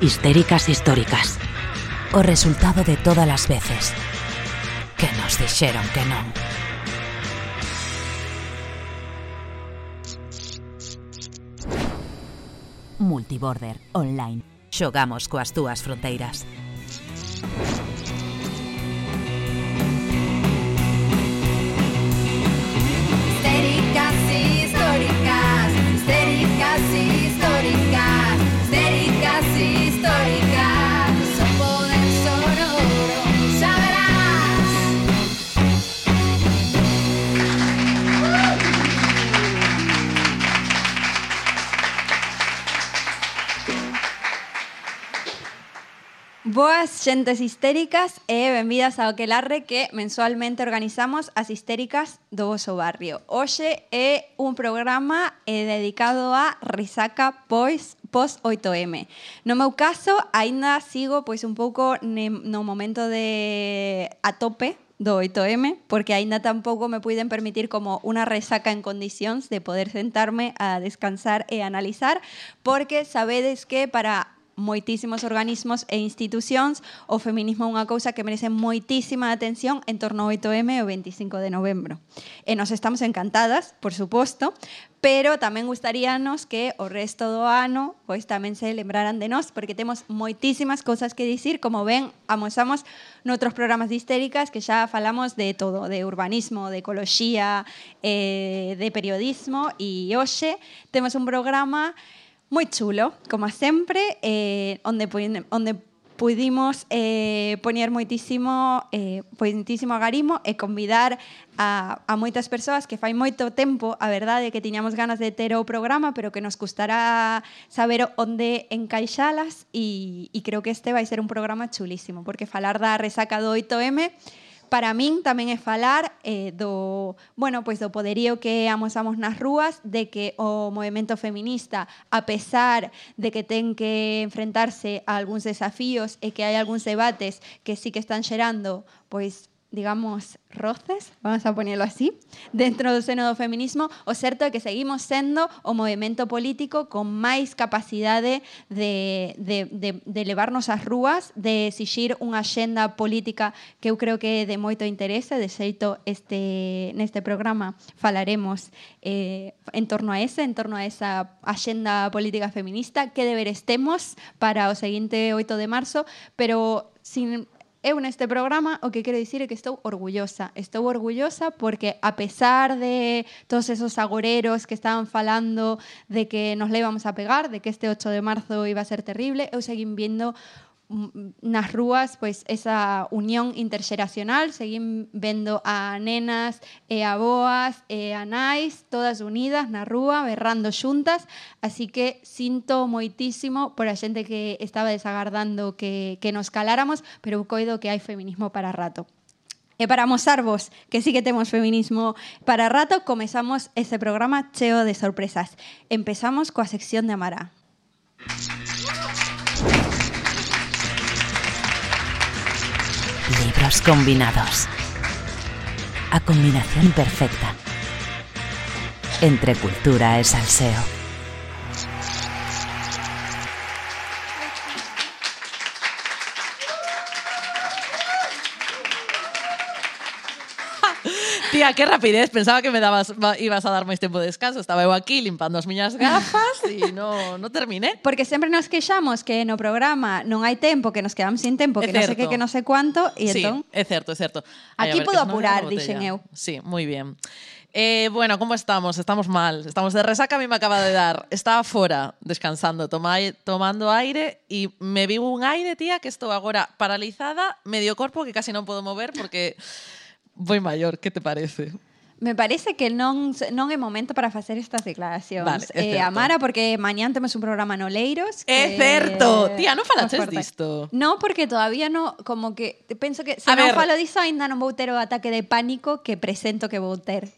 histéricas históricas. O resultado de todas as veces que nos dixeron que non. Multiborder Online. Xogamos coas túas fronteiras. Boas xentes histéricas e benvidas ao Aquelarre que mensualmente organizamos as histéricas do voso barrio. Hoxe é un programa eh, dedicado a risaca pois pos 8M. No meu caso, aínda sigo pois un pouco ne, no momento de a tope do 8M, porque aínda tampouco me puiden permitir como unha resaca en condicións de poder sentarme a descansar e analizar, porque sabedes que para moitísimos organismos e institucións, o feminismo é unha cousa que merece moitísima atención en torno ao 8M o 25 de novembro. E nos estamos encantadas, por suposto, pero tamén gustaríanos que o resto do ano pois tamén se lembraran de nós porque temos moitísimas cousas que dicir, como ven, amosamos noutros programas de histéricas que xa falamos de todo, de urbanismo, de ecoloxía, eh, de periodismo e hoxe temos un programa moi chulo, como sempre, eh, onde, onde pudimos eh, poñer moitísimo, eh, moitísimo agarimo e convidar a, a moitas persoas que fai moito tempo, a verdade, que tiñamos ganas de ter o programa, pero que nos custará saber onde encaixalas e, e creo que este vai ser un programa chulísimo, porque falar da resaca do 8M para min tamén é falar eh, do, bueno, pois do poderío que amosamos nas rúas de que o movimento feminista, a pesar de que ten que enfrentarse a algúns desafíos e que hai algúns debates que sí que están xerando pois digamos, roces, vamos a ponerlo así, dentro do seno do feminismo, o certo é que seguimos sendo o movimento político con máis capacidade de, de, de, de levarnos ás rúas, de exixir unha xenda política que eu creo que é de moito interese, de xeito este, neste programa falaremos eh, en torno a ese, en torno a esa axenda política feminista, que deberes temos para o seguinte 8 de marzo, pero sin Eu neste programa o que quero dicir é que estou orgullosa. Estou orgullosa porque a pesar de todos esos agoreros que estaban falando de que nos le íbamos a pegar, de que este 8 de marzo iba a ser terrible, eu seguín viendo mm, nas rúas pois esa unión interxeracional, seguín vendo a nenas e a boas e a nais todas unidas na rúa, berrando xuntas, así que sinto moitísimo por a xente que estaba desagardando que, que nos caláramos, pero coido que hai feminismo para rato. E para amosarvos que sí que temos feminismo para rato, comezamos ese programa cheo de sorpresas. Empezamos coa sección de Amara. Libros combinados. A combinación perfecta. Entre cultura e salseo. Tía, qué rapidez, pensaba que me dabas ibas a dar máis tempo de descanso, estaba eu aquí limpando as miñas gafas e no, no terminé. Porque sempre nos queixamos que no programa non hai tempo, que nos quedamos sin tempo, é que non sei que, que non sei cuánto, e sí, entón... é certo, é certo. Aquí podo apurar, dixen eu. Sí, moi bien. Eh, bueno, como estamos? Estamos mal. Estamos de resaca, a mí me acaba de dar. Estaba fora, descansando, toma, tomando aire e me vivo un aire, tía, que estou agora paralizada, medio corpo, que casi non podo mover porque... voy maior. Que te parece? Me parece que non, non é momento para facer estas declaracións. Vale, eh, certo. Amara, porque mañán temos un programa no Leiros. É que- certo. Tía, non falaches disto. No, porque todavía no, como que penso que se A non ver. falo diso ainda non vou ter o ataque de pánico que presento que vou ter.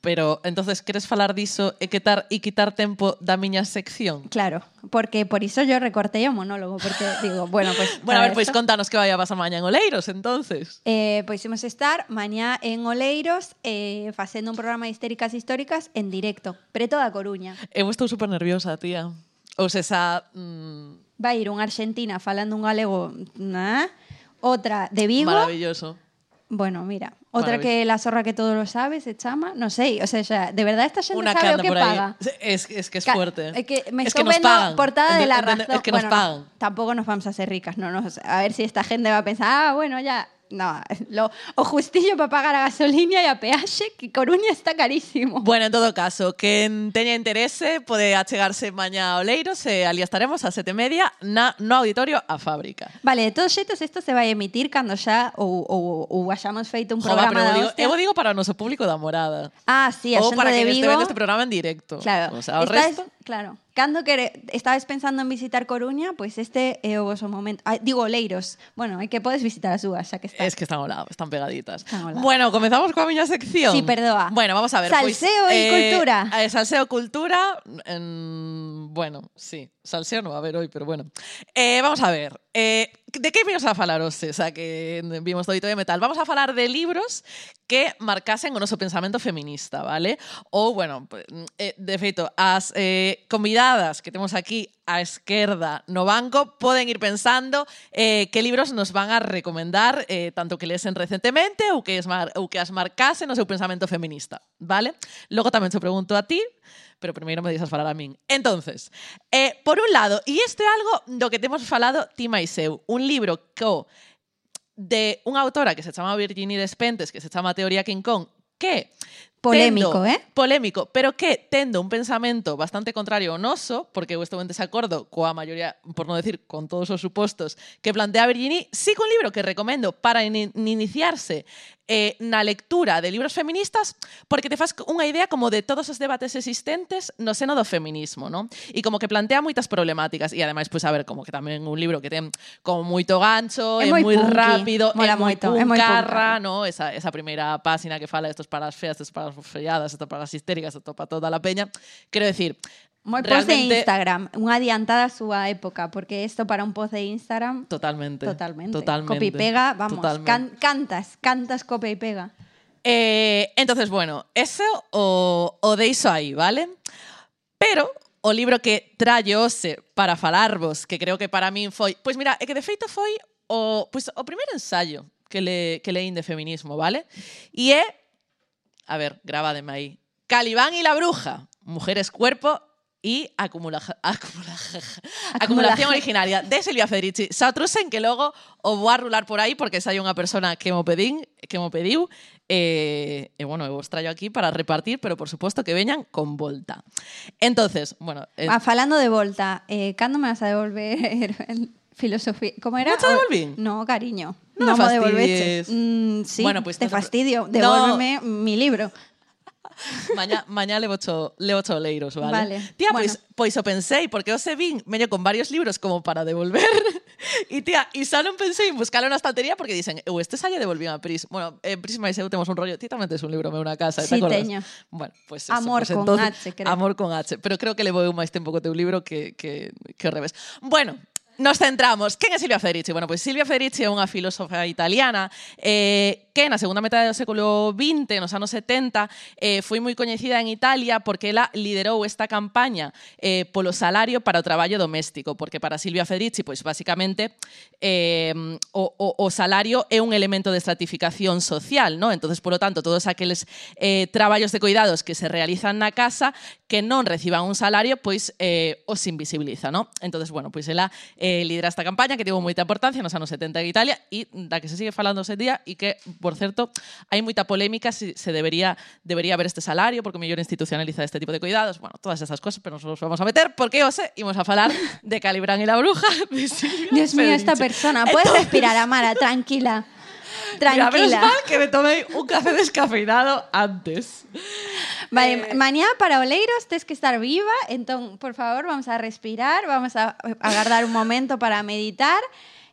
Pero entonces queres falar diso e quitar e quitar tempo da miña sección? Claro, porque por iso yo recortei o monólogo, porque digo, bueno, pues Bueno, a ver, pois pues, contanos que vai a pasar mañá en Oleiros, entonces. Eh, pois imos estar mañá en Oleiros eh, facendo un programa de histéricas históricas en directo, preto da Coruña. Eu estou super nerviosa, tía. Ou se xa... Mm... Vai ir unha argentina falando un galego, na? Outra de Vigo. Maravilloso bueno, mira, Maravilloso. que la zorra que todo lo sabe se chama, no sei, o sea, de verdad esta Una que sabe o que por ahí. paga. Es, es que es Ca- fuerte. Es que me es estoy que nos viendo pagan. portada de la Entiende- razón. Es que Bueno, nos no, pagan. tampoco nos vamos a hacer ricas, no, no. A ver si esta gente va a pensar, ah, bueno, ya. no, lo, o justillo para pagar a gasolina e a peaxe que Coruña está carísimo. Bueno, en todo caso, quen teña interese pode achegarse mañá ao Leiros e eh, ali estaremos a sete media na, no auditorio a fábrica. Vale, de todos xeitos isto se vai emitir cando xa ou, ou, ou hayamos feito un Jova, programa da hostia. Eu digo para o noso público da morada. Ah, sí, a xente de Vigo. Ou para que este programa en directo. Claro. O sea, o resto... Es, claro. Cando quere, estabas pensando en visitar Coruña, pois pues este é o voso momento. Digo, Leiros. Bueno, é que podes visitar as súas, xa que está. Es que están ao lado, están pegaditas. Están ao lado. Bueno, comezamos coa miña sección. Sí, perdoa. Bueno, vamos a ver. Salseo pois, y cultura. eh, salseo cultura. en- bueno, sí. Salseo no va a haber hoy, pero bueno. Eh, vamos a ver, eh, de que vimos a falar hoxe, xa que vimos todo de metal? Vamos a falar de libros que marcasen o noso pensamento feminista, vale? Ou, bueno, eh, de feito, as eh, convidadas que temos aquí á esquerda no banco poden ir pensando eh, que libros nos van a recomendar eh, tanto que lesen recentemente ou que, esmar, ou que as marcasen o seu pensamento feminista, vale? Logo tamén te pregunto a ti, pero primeiro me deixas falar a min. Entonces, eh, por un lado, e isto é algo do que temos falado ti máis eu, un libro co de unha autora que se chama Virginie Despentes, que se chama Teoría King Kong, que Polémico, tendo, eh? Polémico, pero que tendo un pensamento bastante contrario ao noso, porque eu estou en desacordo coa maioría, por non decir, con todos os supostos que plantea Virginie, sí que un libro que recomendo para in iniciarse eh, na lectura de libros feministas porque te faz unha idea como de todos os debates existentes no seno do feminismo, non? E como que plantea moitas problemáticas e ademais, pois, pues, a ver, como que tamén un libro que ten como moito gancho, é, é moi punky, rápido, é moi, puncarra, é moi puncarra, no? Esa, esa primeira página que fala destos paras feas, estos para as friadas, ata para as histéricas, ata para toda a peña. Quero decir, Moi post de Instagram, unha adiantada a súa época, porque isto para un post de Instagram... Totalmente. Totalmente. totalmente copia e pega, vamos, totalmente. can, cantas, cantas copia e pega. Eh, entonces, bueno, eso o, o deixo aí, vale? Pero o libro que traio hoxe para falarvos, que creo que para min foi... Pois mira, é que de feito foi o, pois, o primeiro ensayo que, le, que leín de feminismo, vale? E é A ver, grabádeme aí. Calibán y la bruja. Mujeres, cuerpo y acumula, acumula, acumulación originaria de Silvia Federici. Xa trusen que logo o vou a rular por aí porque xa hai unha persona que mo pedín, que mo pediu e, e bueno, vos traio aquí para repartir, pero por suposto que veñan con volta. Entonces, bueno, eh, Ah, falando de volta, eh, cando me vas a devolver el filosofía? ¿Cómo era? ¿No te devolvín? No, cariño. No me me devolveches. Mm, sí, Bueno, pues te no fastidio. No. Devuélveme mi libro. mañá, mañá levo cho, levo cho leiros, vale? Vale, Tía, bueno. pois, pois o pensei, porque o se vin meño con varios libros como para devolver. e tía, e xa non pensei en buscalo na estantería porque dicen, eu este xa lle a Pris. Bueno, en Pris máis eu temos un rollo, ti tamén tes un libro meu na casa, Sí, te acordas? teño. Bueno, pues eso, Amor pues con entonces, H, creo. Amor con H, pero creo que levo eu máis tempo co teu libro que, que, que revés. Bueno, nos centramos. Quen é Silvia Federici? Bueno, pois pues Silvia Federici é unha filósofa italiana eh, que na segunda metade do século XX, nos anos 70, eh, foi moi coñecida en Italia porque ela liderou esta campaña eh, polo salario para o traballo doméstico, porque para Silvia Federici, pois pues, basicamente eh, o, o, o salario é un elemento de estratificación social, ¿no? entonces por lo tanto, todos aqueles eh, traballos de cuidados que se realizan na casa que non reciban un salario, pois pues, eh, os invisibiliza. ¿no? entonces bueno, pois ela eh, lidera esta campaña que tivo moita importancia nos anos 70 en Italia e da que se sigue falando ese día e que, por certo, hai moita polémica se, se debería debería haber este salario porque mellor institucionaliza este tipo de cuidados, bueno, todas esas cosas, pero nos vamos a meter porque hoxe imos a falar de Calibrán y la bruja de Silvia Dios mío, esta persona. Puedes respirar, Amara, tranquila. Mira, menos Tranquila. mal que me tomei un café descafeinado antes. Vale, Eh, mañana para Oleiros tienes que estar viva, entonces, por favor, vamos a respirar, vamos a aguardar un momento para meditar.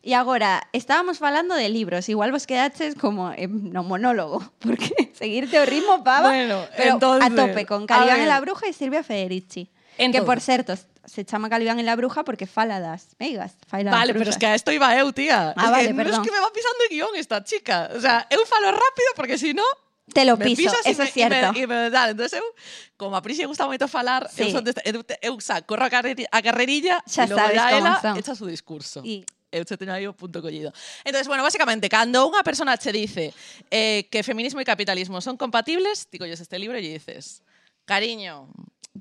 Y ahora, estábamos hablando de libros, igual vos quedaches como en no monólogo, porque seguirte o ritmo, pava, Bueno, pero entonces, a tope, con Calibán y la Bruja y Silvia Federici. que, Entonces. por cierto, se chama Caliban en la bruja porque fala das meigas. Fala vale, pero es que a esto iba eu, tía. Ah, es vale, que, perdón. No es que me va pisando el guión esta chica. O sea, eu falo rápido porque si no... Te lo piso, eso me, es cierto. E me, e me, dale. Entón, eu, como a Prince gusta moito falar, sí. eu, son deste, eu, eu xa, corro a, carreri, a carrerilla xa e logo sabes ela son. echa su discurso. Y... Eu xa teño aí o punto collido. Entonces, bueno, básicamente, cando unha persona che dice eh, que feminismo e capitalismo son compatibles, digo, yo este libro e lle dices, cariño,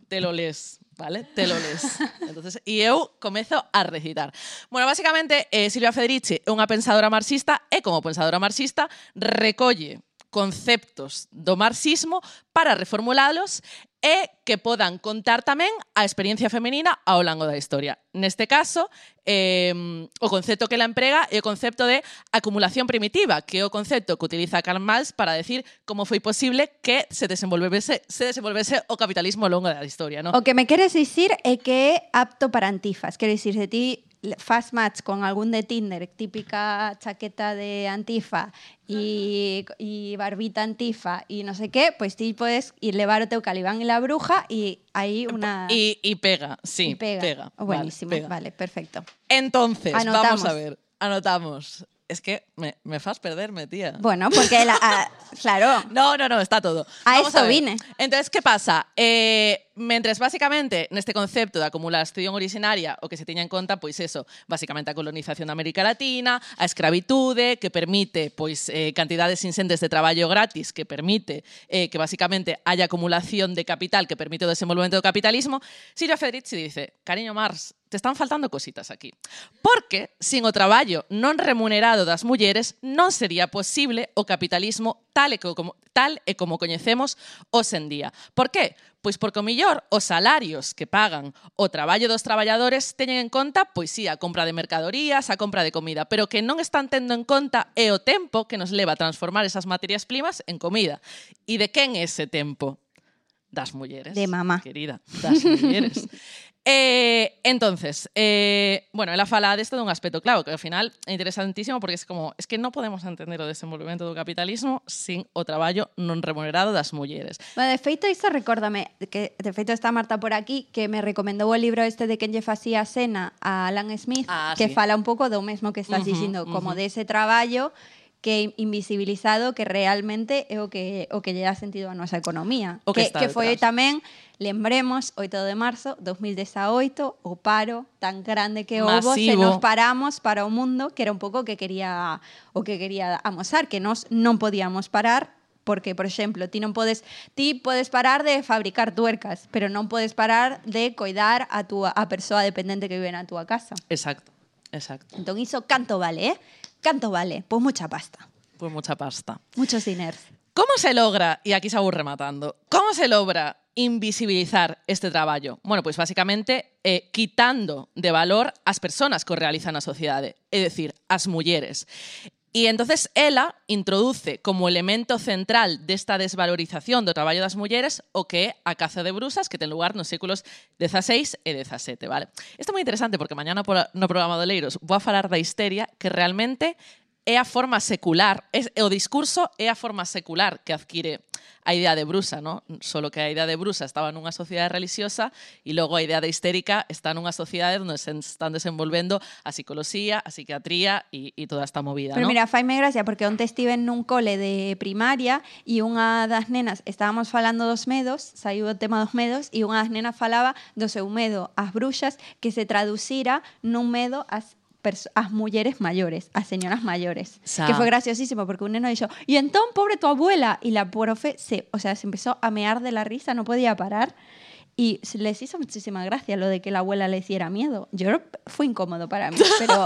te lo lees, vale? Te lo lees. Entonces, e eu comezo a recitar. Bueno, básicamente, eh, Silvia Federici é unha pensadora marxista e como pensadora marxista recolle conceptos do marxismo para reformulalos e que podan contar tamén a experiencia femenina ao longo da historia. Neste caso, eh, o concepto que la emprega é o concepto de acumulación primitiva, que é o concepto que utiliza Karl Marx para decir como foi posible que se desenvolvese, se desenvolvese o capitalismo ao longo da historia. ¿no? O que me queres dicir é que é apto para antifas. Quero dicir, se ti faz match con algún de Tinder, típica chaqueta de antifa y, y barbita antifa y no sé qué, pues ti puedes ir levar o calibán y la bruja y hay una... Y, y pega, sí, y pega. pega. Oh, vale, buenísimo, pega. vale, perfecto. Entonces, vamos a ver, anotamos. Es que me, me fas perderme, tía. Bueno, porque la, ah, claro, No, no, no, está todo. A Vamos ver. vine. Entonces, ¿qué pasa? Eh, mentres basicamente neste concepto da acumulación originaria o que se tiña en conta, pois eso, basicamente a colonización da América Latina, a escravitude, que permite pois eh, cantidades de traballo gratis, que permite eh, que basicamente haya acumulación de capital, que permite o desenvolvemento do capitalismo, Silvia Federici dice, cariño Mars, te están faltando cositas aquí. Porque sin o traballo non remunerado das mulleres non sería posible o capitalismo tal e como, tal e como coñecemos os en día. Por qué? Pois porque o millor os salarios que pagan o traballo dos traballadores teñen en conta, pois sí, a compra de mercadorías, a compra de comida, pero que non están tendo en conta é o tempo que nos leva a transformar esas materias primas en comida. E de quen é ese tempo? das mulleres. De mamá. Querida, das mulleres. Eh, entonces, eh, bueno, ela fala desto dun aspecto claro, que ao final é interesantísimo porque é como, es que non podemos entender o desenvolvemento do capitalismo sin o traballo non remunerado das mulleres. Bueno, de feito, isto recórdame, que de feito está Marta por aquí, que me recomendou o libro este de quen lle facía cena a Alan Smith, ah, que sí. fala un pouco do mesmo que estás uh -huh, dicindo, uh -huh. como dese de traballo que invisibilizado que realmente é o que o que lle dá sentido a nosa economía, o que, que, que foi detrás. tamén Lembremos, 8 de marzo 2018, o paro tan grande que houve, se nos paramos para o mundo, que era un pouco o que quería o que quería amosar, que nós non podíamos parar porque, por exemplo, ti non podes ti podes parar de fabricar tuercas, pero non podes parar de coidar a túa a persoa dependente que vive na túa casa. Exacto. Exacto. Entón iso canto vale, eh? Canto vale? Pois mucha pasta, Pues mucha pasta. muchos diners. ¿Cómo se logra, y aquí se aburre rematando, cómo se logra invisibilizar este traballo? Bueno, pues basicamente eh, quitando de valor as persoas que o realizan na sociedade, é dicir, as mulleres. E entonces ela introduce como elemento central desta desvalorización do traballo das mulleres o que é a caza de brusas que ten lugar nos séculos XVI e XVII, vale? Isto é moi interesante porque mañana no programa de Leiros vou a falar da histeria que realmente é a forma secular, es, o discurso é a forma secular que adquire a idea de brusa, ¿no? solo que a idea de brusa estaba nunha sociedade religiosa e logo a idea de histérica está nunha sociedade onde se están desenvolvendo a psicología, a psiquiatría e, e toda esta movida. Pero ¿no? mira, faime gracia, porque onte estive nun cole de primaria e unha das nenas, estábamos falando dos medos, saiu o tema dos medos, e unha das nenas falaba do seu medo ás bruxas que se traducira nun medo ás as mulleres maiores, as señoras maiores. Sa- Que foi graciosísimo porque un neno dixo, "Y entón, pobre tu abuela." Y la profe se, o sea, se empezó a mear de la risa, no podía parar. Y les hizo muchísima gracia lo de que la abuela le hiciera miedo. Yo fue incómodo para mí, pero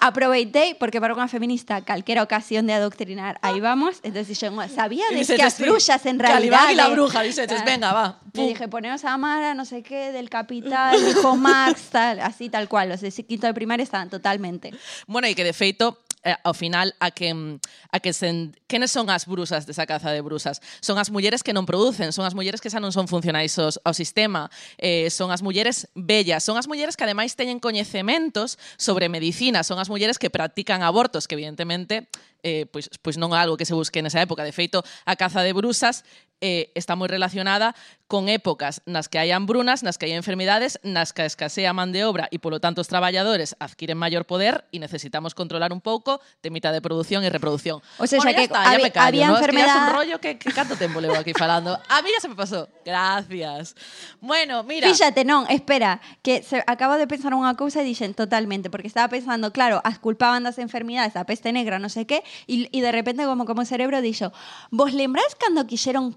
aproveité porque para unha feminista calquera ocasión de adoctrinar, aí vamos, entonces dixo, sabía Y de que dices, as sí, bruxas en realidad... y la bruja, dices, Claro. venga, va. Le pum. dije, poneos a Amara, no sé qué, del capital, dijo Marx, tal, así tal cual. Los de quinto de primaria estaban totalmente. Bueno, e que de feito Eh, ao final a que mm, a que se, quenes son as brusas desa caza de brusas? Son as mulleres que non producen, son as mulleres que xa non son funcionais aos, ao sistema, eh, son as mulleres bellas, son as mulleres que ademais teñen coñecementos sobre medicina, son as mulleres que practican abortos, que evidentemente eh, pois, pois non é algo que se busque nesa época. De feito, a caza de brusas eh, está moi relacionada con épocas nas que hai hambrunas, nas que hai enfermidades, nas que escasea man de obra e, polo tanto, os traballadores adquiren maior poder e necesitamos controlar un pouco temita de produción e reproducción. O sea, bueno, xa que está, me callo, había ¿no? Es que ya es enfermedad- un rollo que, que canto tempo levo aquí falando. A mí ya se me pasó. Gracias. Bueno, mira. Fíxate, non, espera, que se, acabo de pensar unha cousa e dixen totalmente, porque estaba pensando, claro, as culpaban das enfermidades, a peste negra, non sei qué, e, e de repente como como cerebro dixo, vos lembráis cando quixeron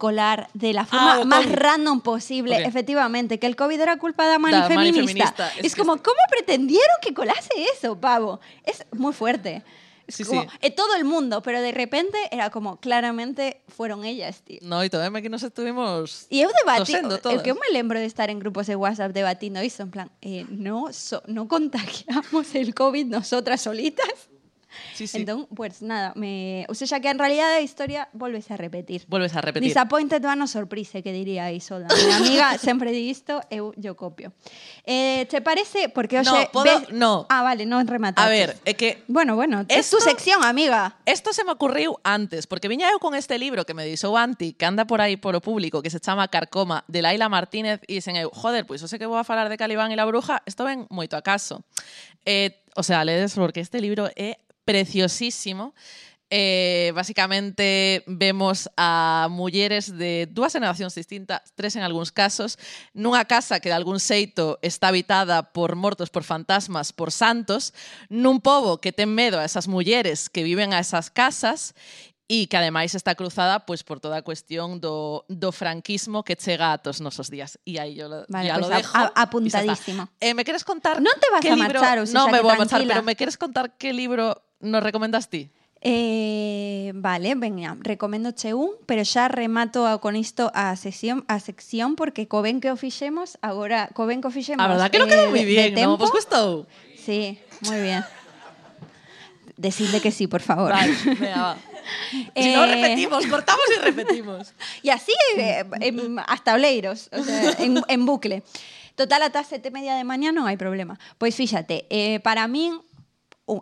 de la forma Ah, o máis COVID. random posible, Ok. efectivamente, que el COVID era culpa da mani Da mani feminista? feminista. Es, Es que como, es- ¿cómo pretendieron que colase eso, pavo? Es muy fuerte. Sí, como, sí. eh, todo el mundo, pero de repente era como, claramente fueron ellas, tío. No, e todavía aquí nos estuvimos E eu debati, eu que me lembro de estar en grupos de WhatsApp debatindo iso, en plan, eh, no, so, no contagiamos el COVID nosotras solitas. Sí, sí. Entón, pues nada, me, o sea, que en realidad a historia volvese a repetir. Vuelves a repetir. Disappointed one o surprise, que diría Isolda. Mi amiga sempre di isto, eu yo copio. Eh, te parece, porque No, hoxe... podo- no. Ah, vale, non remataste. A ver, é que Bueno, bueno, es tu Esto- sección, amiga. Esto se me ocurriu antes, porque viña eu con este libro que me dixou Anti, que anda por aí polo público, que se chama Carcoma, de Laila Martínez, e dixen eu, joder, pois eu sei que vou a falar de Calibán e la bruja, isto ven moito a caso. Eh, o sea, ledes porque este libro é preciosísimo. Eh, basicamente vemos a mulleres de dúas generacións distintas, tres en algúns casos, nunha casa que de algún xeito está habitada por mortos, por fantasmas, por santos, nun pobo que ten medo a esas mulleres que viven a esas casas e que ademais está cruzada pois por toda a cuestión do, do franquismo que chega a todos nosos días. E aí yo vale, ya pues lo dejo. A, apuntadísimo. Eh, me queres contar Non te vas a marchar, o sea, Non me vou a marchar, pero me queres contar que libro nos recomendas ti? Eh, vale, veña, recomendo che un, pero xa remato a, con isto a sesión a sección porque co ben que o fixemos, agora co ben que o fixemos. A ah, verdad que non eh, quedou moi bien, non vos gustou? Sí, moi bien. Decidle que sí, por favor. Vale, venga, va. Eh, si no, eh, repetimos, cortamos y repetimos. Y así eh, en, hasta oleiros, o sea, en, en bucle. Total, ata sete media de mañá non hai problema. Pois fíxate, eh, para min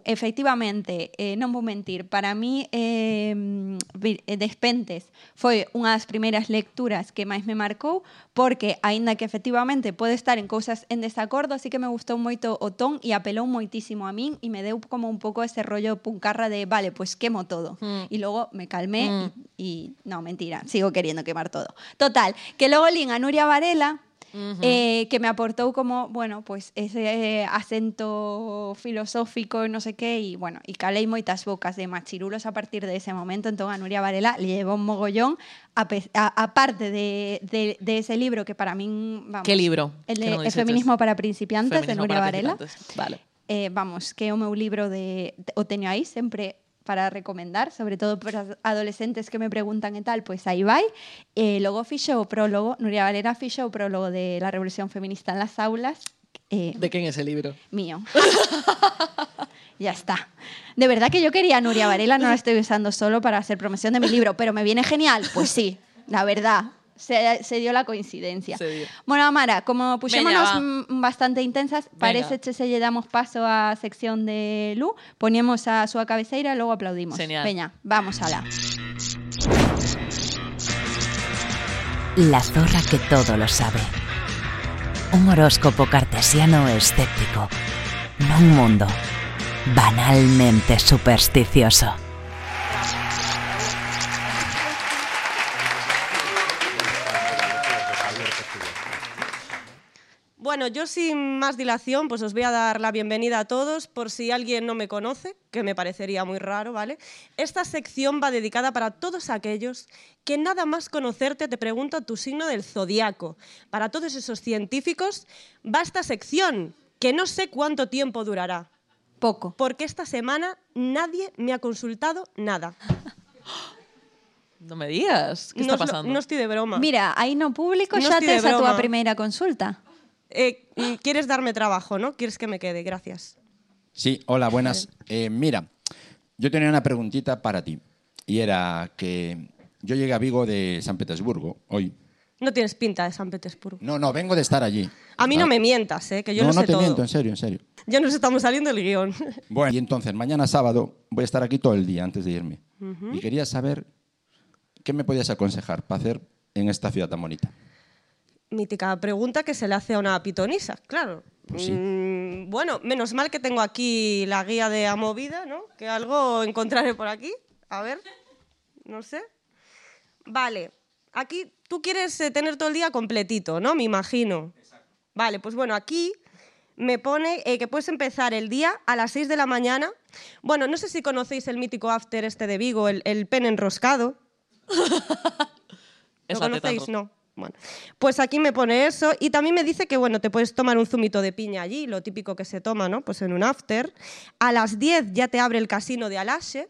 efectivamente, eh, non vou mentir, para mí eh, vi- eh, Despentes foi unha das primeiras lecturas que máis me marcou porque, aínda que efectivamente pode estar en cousas en desacordo, así que me gustou moito o ton e apelou moitísimo a min e me deu como un pouco ese rollo puncarra de, vale, pues quemo todo. Mm. Y luego me calmé Mm. y, y- no, mentira, sigo queriendo quemar todo. Total, que luego lin a Nuria Varela, eh, que me aportou como, bueno, pues ese eh, acento filosófico no sé qué, y bueno, y calei moitas bocas de machirulos a partir de ese momento, entón a Nuria Varela le llevó un mogollón, aparte de, de, de ese libro que para mí, vamos... ¿Qué libro? El de non El feminismo para principiantes, de Feminismo Nuria para Varela. Vale. Eh, vamos, que é o meu libro de, de o teño aí sempre para recomendar, sobre todo para adolescentes que me preguntan e tal, pois aí vai. E logo fixo o prólogo, Nuria Valera fixo o prólogo de la Revolución Feminista en las aulas, eh, ¿De quién es el libro? mío. ya está. De verdad que yo quería Nuria Varela, no la estoy usando solo para hacer promoción de mi libro, pero me viene genial. Pues sí, la verdad. Se, se dio la coincidencia. Se dio. Bueno, Amara, como puxémonos mm, bastante intensas, parece que se lle damos paso á sección de Lu, poñemos a súa cabeceira e logo aplaudimos. Genial. Veña, vamos alá. La zorra que todo lo sabe. Un horóscopo cartesiano escéptico. No un mundo banalmente supersticioso. Bueno, yo sin más dilación, pues os voy a dar la bienvenida a todos, por si alguien no me conoce, que me parecería muy raro, ¿vale? Esta sección va dedicada para todos aquellos que nada más conocerte te preguntan tu signo del zodiaco. Para todos esos científicos va esta sección, que no sé cuánto tiempo durará, Poco. porque esta semana nadie me ha consultado nada. No me digas. ¿Qué no, está lo- pasando? no estoy de broma. Mira, aí no público No xa estoy de tes a túa broma. primeira consulta. Eh, ¿Quieres darme trabajo, no? ¿Quieres que me quede? Gracias. Sí, hola, buenas. Eh, mira, yo tenía una preguntita para ti. Y era que yo llegué a Vigo de San Petersburgo hoy. No tienes pinta de San Petersburgo. No, no, vengo de estar allí. A mí no Ah, me mientas, ¿eh? que yo no, no sé te todo. miento, en serio, en serio. Ya nos estamos saliendo del guion. Bueno, y entonces mañana sábado voy a estar aquí todo el día antes de irme. Y quería saber qué me podías aconsejar para hacer en esta ciudad tan bonita. Mítica pregunta que se le hace a una pitonisa, claro. Pues sí. Mm, bueno, menos mal que tengo aquí la guía de Amovida, ¿no? Que algo encontraré por aquí. A ver, no sé. Vale, aquí tú quieres eh, tener todo el día completito, ¿no? Me imagino. Vale, pues bueno, aquí me pone eh, que puedes empezar el día a las 6 de la mañana. Bueno, no sé si conocéis el mítico after este de Vigo, el, el pen enroscado. ¿Lo conocéis? No. Bueno, pues aquí me pone eso y también me dice que bueno, te puedes tomar un zumito de piña allí, lo típico que se toma, ¿no? Pues en un after. A las 10 ya te abre el casino de Alache,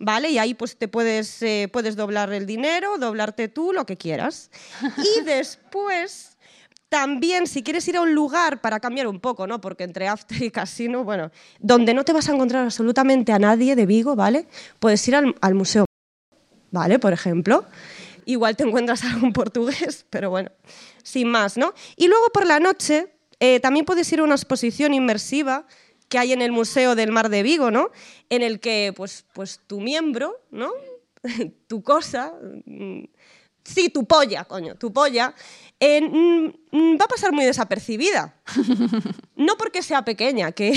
¿vale? Y ahí pues te puedes, eh, puedes doblar el dinero, doblarte tú, lo que quieras. Y después también, si quieres ir a un lugar para cambiar un poco, ¿no? Porque entre after y casino, bueno, donde no te vas a encontrar absolutamente a nadie de Vigo, ¿vale? Puedes ir al, al museo, ¿vale? Por ejemplo. Igual te encuentras algún portugués, pero bueno, sin más, ¿no? Y luego por la noche eh, también puedes ir a una exposición inmersiva que hay en el Museo del Mar de Vigo, ¿no? En el que, pues, pues tu miembro, ¿no? tu cosa, mm, sí, tu polla, coño, tu polla, eh, mm, mm, va a pasar muy desapercibida. No porque sea pequeña, que,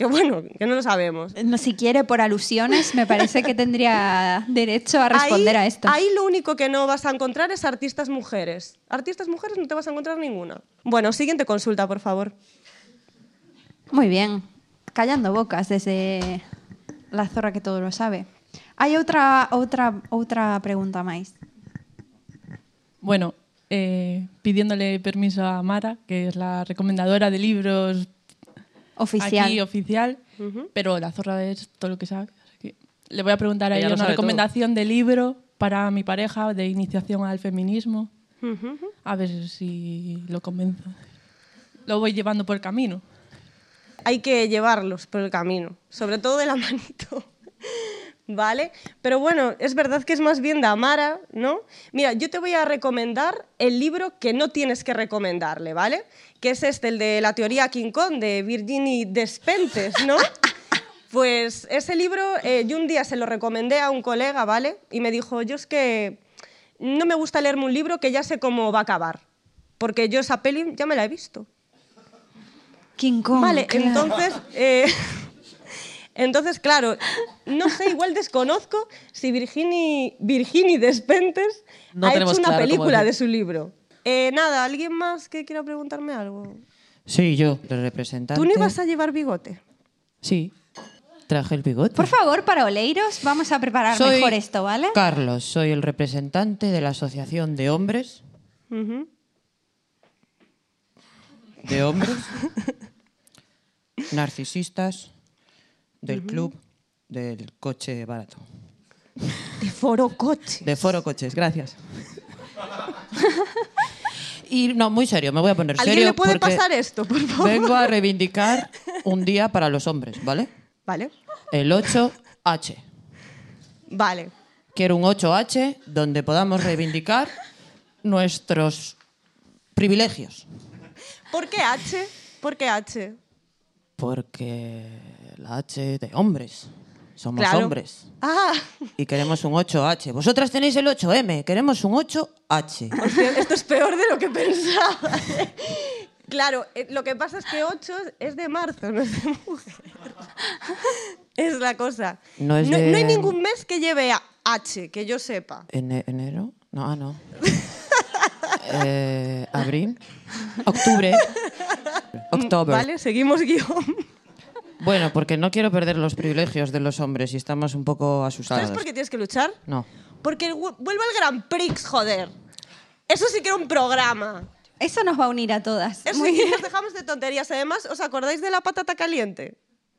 que bueno, que no lo sabemos. No, si quiere, por alusiones, me parece que tendría derecho a responder ahí, a esto. Ahí lo único que no vas a encontrar es artistas mujeres. Artistas mujeres no te vas a encontrar ninguna. Bueno, siguiente consulta, por favor. Muy bien. Callando bocas desde la zorra que todo lo sabe. Hay otra, otra, otra pregunta más. Bueno, eh, pidiéndole permiso a Mara, que es la recomendadora de libros Oficial. aquí oficial, pero la zorra es todo lo que sabe. así que le voy a preguntar a Ella una recomendación de libro para mi pareja de iniciación al feminismo. A ver si lo convenzo. Lo voy llevando por el camino. Hay que llevarlos por el camino, sobre todo de la manito. ¿Vale? Pero bueno, es verdad que es más bien de Amara, ¿no? Mira, yo te voy a recomendar el libro que no tienes que recomendarle, ¿vale? Que es este, el de la teoría King Kong, de Virginie Despentes, ¿no? Pues ese libro eh, yo un día se lo recomendé a un colega, ¿vale? Y me dijo, yo es que no me gusta leerme un libro que ya sé cómo va a acabar, porque yo esa peli ya me la he visto. King Kong. Vale, claro. entonces, eh, entonces, claro, no sé, igual desconozco si Virginie, Virginie Despentes No ha hecho una claro película de su libro. Eh, nada, ¿alguien más que quiera preguntarme algo? Sí, yo, el representante. ¿Tú no ibas a llevar bigote? Sí, traje el bigote. Por favor, para Oleiros, vamos a preparar Soy mejor esto, ¿vale? Carlos, soy el representante de la Asociación de Hombres. De hombres. narcisistas del club del coche barato. De Foro Coche. De Foro Coches, gracias. y no, muy serio, me voy a poner ¿Alguien serio. le puede pasar esto, por favor? Vengo a reivindicar un día para los hombres, ¿vale? Vale, El 8H. vale. Quiero un 8H donde podamos reivindicar nuestros privilegios. ¿Por qué H? ¿Por qué H? Porque la H de hombres. Somos Claro. hombres. Ah, Y queremos un 8H. Vosotras tenéis el 8M. Queremos un 8H. hostia, esto es peor de lo que pensaba. Claro, eh, lo que pasa es que 8 es de marzo, no es de mujer. Es la cosa. No es no, de- no hay ningún mes que lleve a H, que yo sepa. Ene- ¿Enero? No, ah, no. Eh, ¿Abril? ¿Octubre? Octubre. Vale, seguimos guion. Bueno, porque no quiero perder los privilegios de los hombres y estamos un poco asustados. ¿Sabes por qué tienes que luchar? No. Porque vu- vuelve el Grand Prix, joder. Eso sí que era un programa. Eso nos va a unir a todas. Eso Muy sí bien. nos dejamos de tonterías. Además, ¿os acordáis de la patata caliente?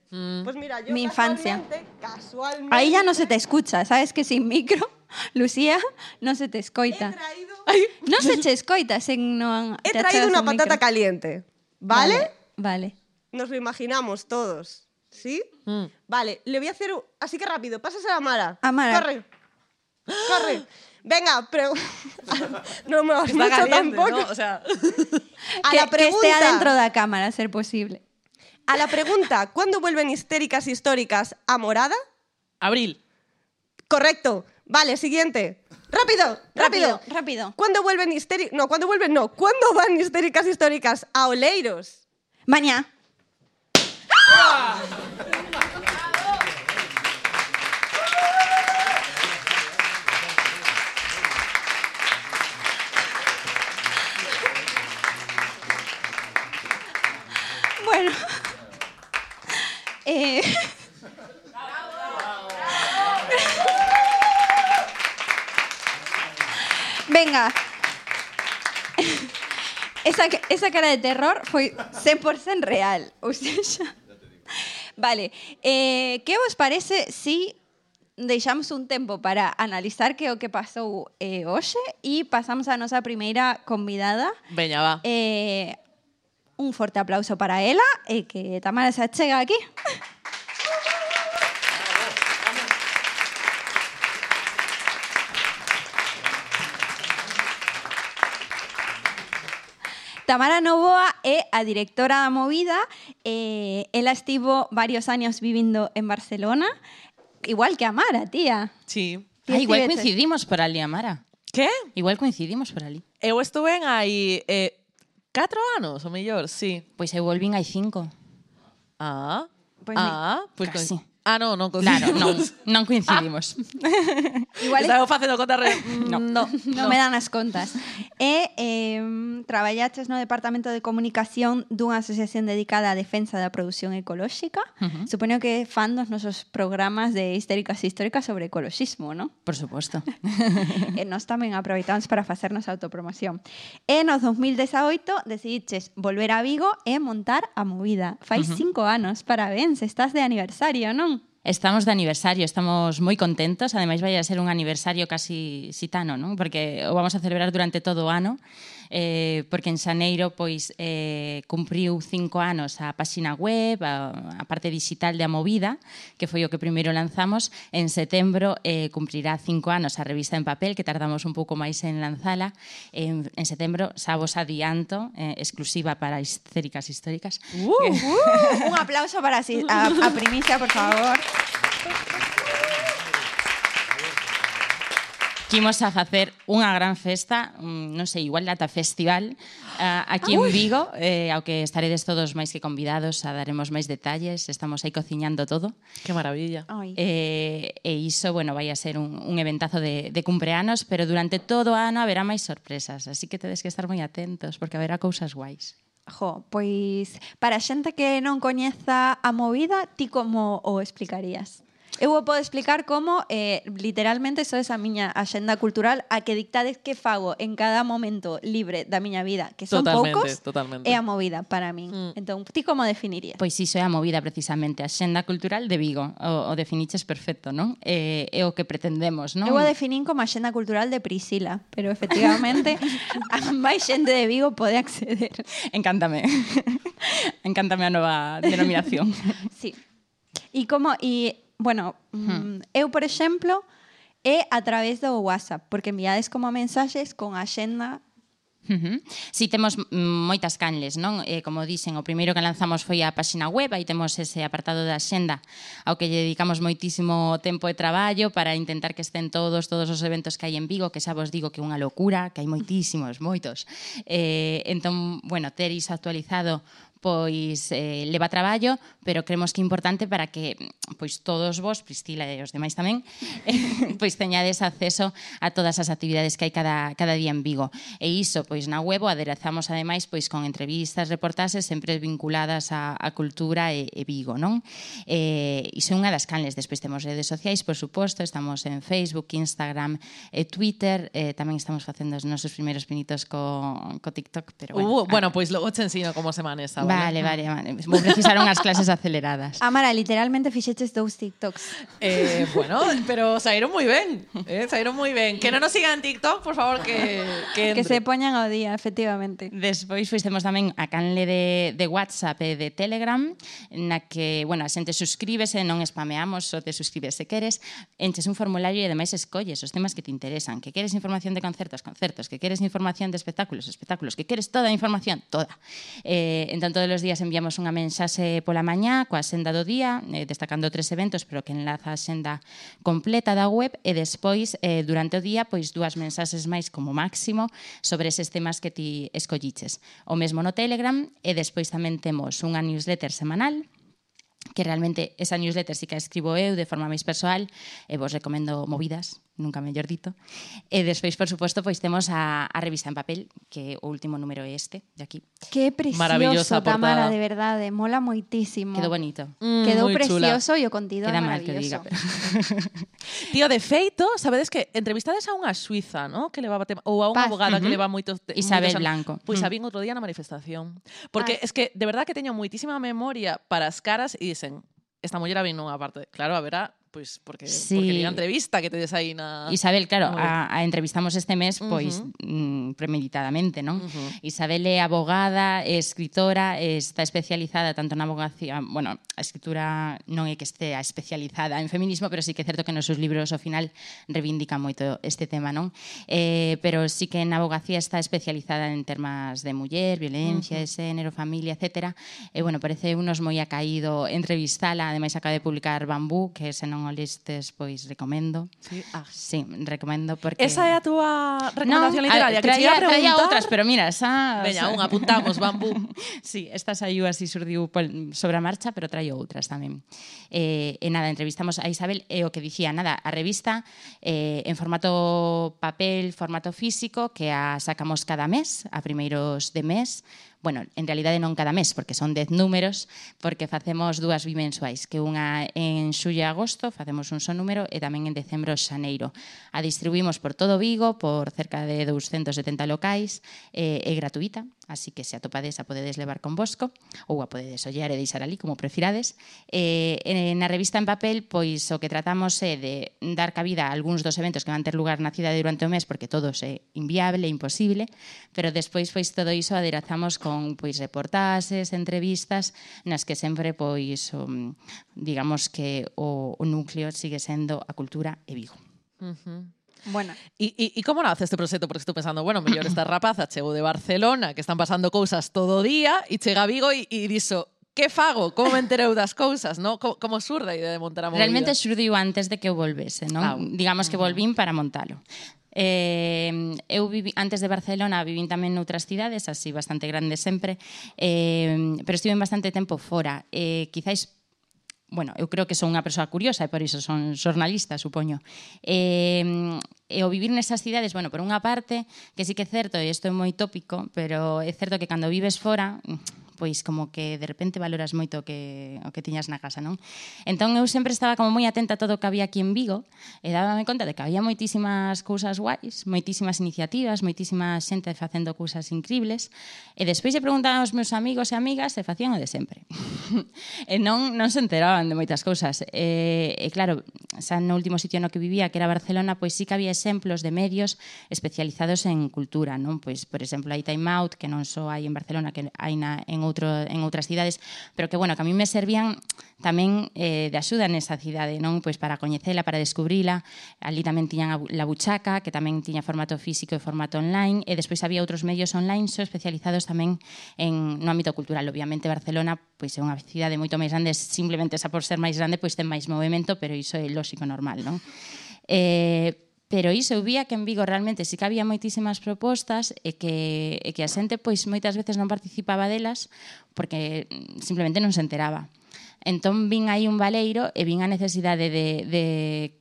Pues mira, yo Mi infancia. casualmente, Ahí ya no se te escucha, sabes que sin micro, Lucía, no se te he escoita. traído, No se te escoita sin no he traído una un patata micro. caliente. ¿Vale? Vale. Vale. Nos lo imaginamos todos. ¿Sí? Mm. Vale, le voy a hacer... un- Así que rápido, pásase a Mara. Amara. Corre. Corre. Venga, pero... no me vas mucho caliente, tampoco. ¿no? O sea, A que, la que pregunta... esté adentro de la cámara, a ser posible. A la pregunta, ¿cuándo vuelven histéricas históricas a morada? abril. Correcto. Vale, siguiente. Rápido, rápido. Rápido, rápido. ¿Cuándo vuelven histéricas? No, ¿cuándo vuelven? No. ¿Cuándo van histéricas históricas a Oleiros? Mañá. Bueno. Eh, Venga. Esa, esa cara de terror foi 100% real. Ou seja, Vale, eh, que vos parece si deixamos un tempo para analizar que o que pasou eh, hoxe e pasamos a nosa primeira convidada. Veña, va. Eh, un forte aplauso para ela e que Tamara se chega aquí. Tamara Novoa é a directora da Movida. Eh, ela estivo varios años vivindo en Barcelona, igual que Amara, tía. Sí. Ah, igual coincidimos por ali, Amara. Que? Igual coincidimos por ali. Eu estuve en hai eh, 4 anos, o mellor, sí. Pois eu volvín hai cinco. Ah, Pois ah, pois Casi. coin- Ah, no, non coincidimos. Claro, non, non coincidimos. Ah. Igual Estaba facendo contas re... no. No, no, no, me dan as contas. E eh, traballaches no Departamento de Comunicación dunha asociación dedicada á defensa da produción ecolóxica. Uh -huh. Supoño que fan dos nosos programas de histéricas históricas sobre ecoloxismo, non? Por suposto. e nos tamén aproveitamos para facernos autopromoción. E no 2018 decidiches volver a Vigo e montar a movida. Fai uh -huh. cinco anos, parabéns, estás de aniversario, non? Estamos de aniversario, estamos moi contentos, ademais vai a ser un aniversario casi citano, non? Porque o vamos a celebrar durante todo o ano, eh, porque en Xaneiro pois eh, cumpriu cinco anos a páxina web, a, a parte digital de A Movida, que foi o que primeiro lanzamos, en setembro eh, cumprirá cinco anos a revista en papel, que tardamos un pouco máis en lanzala, en, en setembro, xa vos adianto, eh, exclusiva para histéricas históricas. Uh, uh, un aplauso para a, a primicia, por favor. Quimos a facer unha gran festa, mm, non sei, igual data festival, uh, aquí en ah, Vigo, eh, ao que estaredes todos máis que convidados, a daremos máis detalles, estamos aí cociñando todo. Que maravilla. Eh, e iso, bueno, vai a ser un, un eventazo de, de cumpleanos, pero durante todo o ano haberá máis sorpresas, así que tedes que estar moi atentos, porque haberá cousas guais. Jo, pois para xente que non coñeza a movida, ti como o explicarías? Eu o podo explicar como eh, literalmente eso é a miña axenda cultural a que dictades que fago en cada momento libre da miña vida, que son totalmente, poucos, totalmente. é a movida para min. Mm. Entón, ti como definirías? Pois iso é a movida precisamente, a xenda cultural de Vigo. O, o definiches perfecto, non? Eh, é o que pretendemos, non? Eu a definín como a xenda cultural de Priscila, pero efectivamente a máis xente de Vigo pode acceder. Encántame. Encántame a nova denominación. sí. E como e Bueno, hmm. Mm, eu, por exemplo, é a través do WhatsApp, porque enviades como mensaxes con a xenda Uh -huh. Si sí, temos mm, moitas canles, non? Eh, como dicen, o primeiro que lanzamos foi a páxina web, aí temos ese apartado da xenda ao que lle dedicamos moitísimo tempo e traballo para intentar que estén todos todos os eventos que hai en Vigo, que xa vos digo que é unha locura, que hai moitísimos, moitos. Eh, entón, bueno, ter iso actualizado pois eh, leva traballo, pero creemos que é importante para que pois todos vos, Priscila e os demais tamén, eh, pois teñades acceso a todas as actividades que hai cada, cada día en Vigo. E iso, pois na web o aderezamos ademais pois con entrevistas, reportaxes sempre vinculadas á, á cultura e, e Vigo, non? Eh, iso é unha das canles, despois temos redes sociais, por suposto, estamos en Facebook, Instagram e Twitter, eh, tamén estamos facendo os nosos primeiros pinitos co, co TikTok, pero bueno. Uh, bueno, ah. pois logo te ensino como se manexa, Vale, vale, ah. vale. Vou precisar unhas clases aceleradas. Amara, literalmente fixeches dous TikToks. Eh, bueno, pero saíron moi ben. Eh, saíron moi ben. Que non nos sigan TikTok, por favor, que que, entre. que se poñan ao día, efectivamente. Despois fixemos tamén a canle de, de WhatsApp e de Telegram na que, bueno, a xente suscríbese, non spameamos, só te suscribes se queres, enches un formulario e ademais escolles os temas que te interesan, que queres información de concertos, concertos, que queres información de espectáculos, espectáculos, que queres toda a información, toda. Eh, entón, todos os días enviamos unha mensaxe pola mañá coa senda do día, eh, destacando tres eventos, pero que enlaza a senda completa da web e despois eh, durante o día pois dúas mensaxes máis como máximo sobre eses temas que ti escolliches. O mesmo no Telegram e despois tamén temos unha newsletter semanal que realmente esa newsletter sí que a escribo eu de forma máis persoal e vos recomendo movidas nunca mellor dito. E despois, por suposto, pois temos a, a revista en papel, que o último número é este, de aquí. Que precioso, Tamara, de verdade, mola moitísimo. Quedou bonito. Mm, Quedou precioso e o contido Queda mal que diga, pero... Tío, de feito, sabedes que entrevistades a unha suiza, ¿no? que levaba tema, ou a unha Paz. abogada uh -huh. que leva moitos... Isabel moitos Blanco. Pois pues, mm. a vin outro día na manifestación. Porque Paz. es que, de verdad, que teño moitísima memoria para as caras e dicen, esta muller a vin nunha parte. Claro, a verá, pois porque, sí. porque a entrevista que tedes aí na... Isabel, claro, a, a entrevistamos este mes pois uh -huh. mm, premeditadamente, non? Uh -huh. Isabel é abogada, é escritora, está especializada tanto na abogacía, bueno, a escritura non é que estea especializada en feminismo, pero sí que é certo que nos seus libros ao final reivindica moito este tema, non? Eh, pero sí que na abogacía está especializada en temas de muller, violencia, uh -huh. de xénero, familia, etc. E eh, bueno, parece unos moi acaído entrevistala, ademais acaba de publicar Bambú, que se non non o listes, pois recomendo. Sí, ah. sí recomendo porque... Esa é a túa recomendación non, literaria, a, traía, que traía outras, pero mira, esa... Veña, o unha, apuntamos, bambú. sí, esta saiu así surdiu sobre a marcha, pero traio outras tamén. Eh, e nada, entrevistamos a Isabel e o que dicía, nada, a revista eh, en formato papel, formato físico, que a sacamos cada mes, a primeiros de mes, bueno, en realidade non cada mes, porque son 10 números, porque facemos dúas bimensuais, que unha en xullo e agosto facemos un só número e tamén en decembro xaneiro. A distribuímos por todo Vigo, por cerca de 270 locais, e, é gratuita, así que se atopades a podedes levar con vosco ou a podedes ollar e deixar ali como prefirades. Eh, na revista en papel, pois o que tratamos é de dar cabida a algúns dos eventos que van ter lugar na cidade durante o mes porque todo é inviable, imposible, pero despois pois todo iso aderazamos con pois reportaxes, entrevistas, nas que sempre pois um, digamos que o, o núcleo sigue sendo a cultura e Vigo. Uh -huh. Bueno. E, e, e como nace este proxecto? Porque estou pensando, bueno, mellor esta rapaza chegou de Barcelona, que están pasando cousas todo o día, e chega a Vigo e, e dixo, que fago? Como me entereu das cousas, no? Como, como surda a idea de montar a movida? Realmente surdiu antes de que eu volvese, non? Ah, Digamos que volvín para montalo. Eh, eu vivi, antes de Barcelona vivín tamén noutras cidades, así bastante grandes sempre, eh, pero estive bastante tempo fora. Eh, quizáis bueno, eu creo que son unha persoa curiosa e por iso son xornalista, supoño. E, e o vivir nesas cidades, bueno, por unha parte, que sí que é certo, e isto é moi tópico, pero é certo que cando vives fora, pois como que de repente valoras moito o que, o que tiñas na casa, non? Entón eu sempre estaba como moi atenta a todo o que había aquí en Vigo e dábame conta de que había moitísimas cousas guais, moitísimas iniciativas, moitísima xente facendo cousas increíbles e despois se preguntar aos meus amigos e amigas se facían o de sempre. e non, non se enteraban de moitas cousas. E, e claro, xa no último sitio no que vivía, que era Barcelona, pois sí que había exemplos de medios especializados en cultura, non? Pois, por exemplo, hai Time Out, que non só hai en Barcelona, que hai na, en outro, en outras cidades, pero que, bueno, que a mí me servían tamén eh, de axuda nesa cidade, non? Pois para coñecela, para descubrila. Ali tamén tiñan a, la buchaca, que tamén tiña formato físico e formato online, e despois había outros medios online só especializados tamén en no ámbito cultural. Obviamente Barcelona pois é unha cidade moito máis grande, simplemente esa por ser máis grande, pois ten máis movimento, pero iso é lógico normal, non? Eh, Pero iso eu vía que en Vigo realmente sí que había moitísimas propostas e que, e que a xente pois moitas veces non participaba delas porque simplemente non se enteraba. Entón vin aí un valeiro e vin a necesidade de, de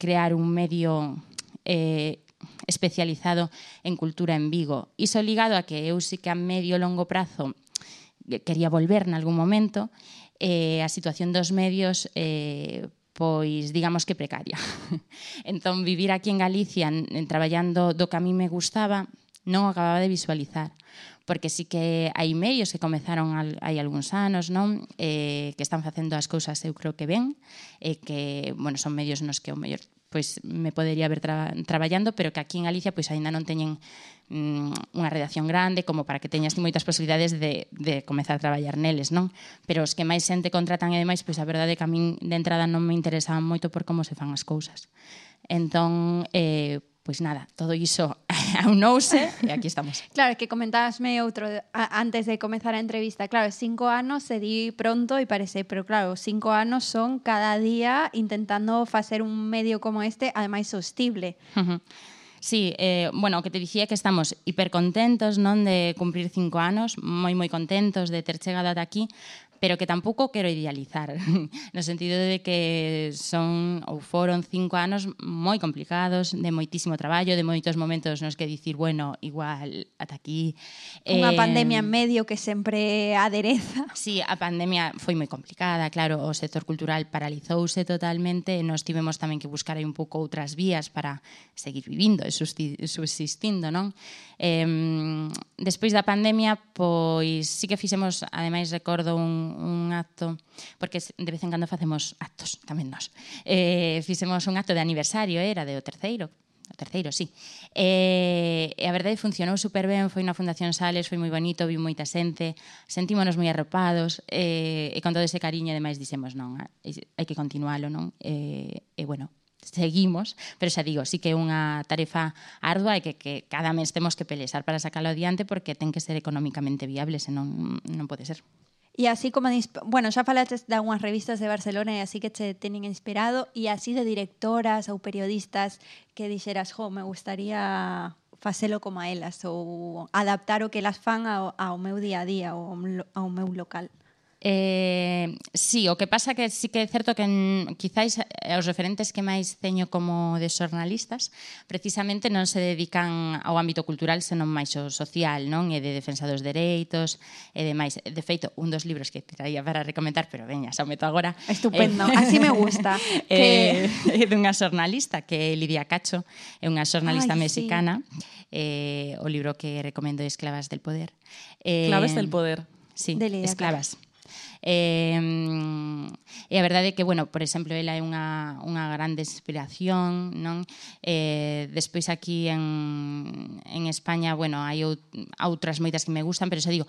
crear un medio eh, especializado en cultura en Vigo. Iso ligado a que eu sí que a medio longo prazo quería volver en algún momento, eh, a situación dos medios eh, pois digamos que precaria. entón vivir aquí en Galicia en, en traballando do que a mí me gustaba non acababa de visualizar porque sí que hai medios que comezaron al, hai algúns anos, non? Eh, que están facendo as cousas eu creo que ben, e eh, que, bueno, son medios nos que o mellor pois me podería ver tra traballando, pero que aquí en Galicia pois aínda non teñen mm, unha redacción grande como para que teñas ti moitas posibilidades de, de comezar a traballar neles, non? Pero os que máis xente contratan e demais, pois a verdade é que a min de entrada non me interesaban moito por como se fan as cousas. Entón, eh, pois nada, todo iso aunouse e aquí estamos. Claro, que comentabasme outro a, antes de comezar a entrevista. Claro, cinco anos se di pronto e parece, pero claro, cinco anos son cada día intentando facer un medio como este, ademais sostible. Uh -huh. Sí, eh, bueno, que te dicía que estamos hipercontentos non de cumprir cinco anos, moi moi contentos de ter chegado ata aquí, pero que tampouco quero idealizar, no sentido de que son ou foron cinco anos moi complicados, de moitísimo traballo, de moitos momentos nos que dicir, bueno, igual, ata aquí. Unha eh, pandemia en medio que sempre adereza. Sí, a pandemia foi moi complicada, claro, o sector cultural paralizouse totalmente, e nos tivemos tamén que buscar aí un pouco outras vías para seguir vivindo e subsistindo, non? Eh, despois da pandemia, pois sí que fixemos, ademais recordo un, un acto, porque de vez en cando facemos actos, tamén nós. Eh, fixemos un acto de aniversario, eh, era de o terceiro, o terceiro, sí. E, e a verdade funcionou super ben, foi na Fundación Sales, foi moi bonito, vi moita xente, sentímonos moi arropados, e, e con todo ese cariño, ademais, dixemos, non, hai que continuálo, non? E, e bueno, seguimos, pero xa digo, sí que é unha tarefa ardua e que, que cada mes temos que pelesar para sacalo adiante porque ten que ser económicamente viable, senón non pode ser. E así como, bueno, xa falaste de algunhas revistas de Barcelona e así que te teñen inspirado e así de directoras ou periodistas que dixeras, jo, me gustaría facelo como a elas ou adaptar o que elas fan ao, ao meu día a día ou ao meu local. Eh, sí, o que pasa que sí que é certo que en, quizáis eh, os referentes que máis teño como de xornalistas precisamente non se dedican ao ámbito cultural senón máis o social, non? E de defensa dos dereitos e demais. De feito, un dos libros que traía para recomendar, pero veña, xa o meto agora. Estupendo, eh, así me gusta. Eh, que... É dunha xornalista que é Lidia Cacho, é unha xornalista mexicana. Sí. Eh, o libro que recomendo é Esclavas del Poder. Eh, Claves del Poder. Sí, de Esclavas. Cacho. E, e a verdade é que, bueno, por exemplo, ela é unha, unha grande inspiración, non? E, despois aquí en, en España, bueno, hai outras moitas que me gustan, pero xa digo,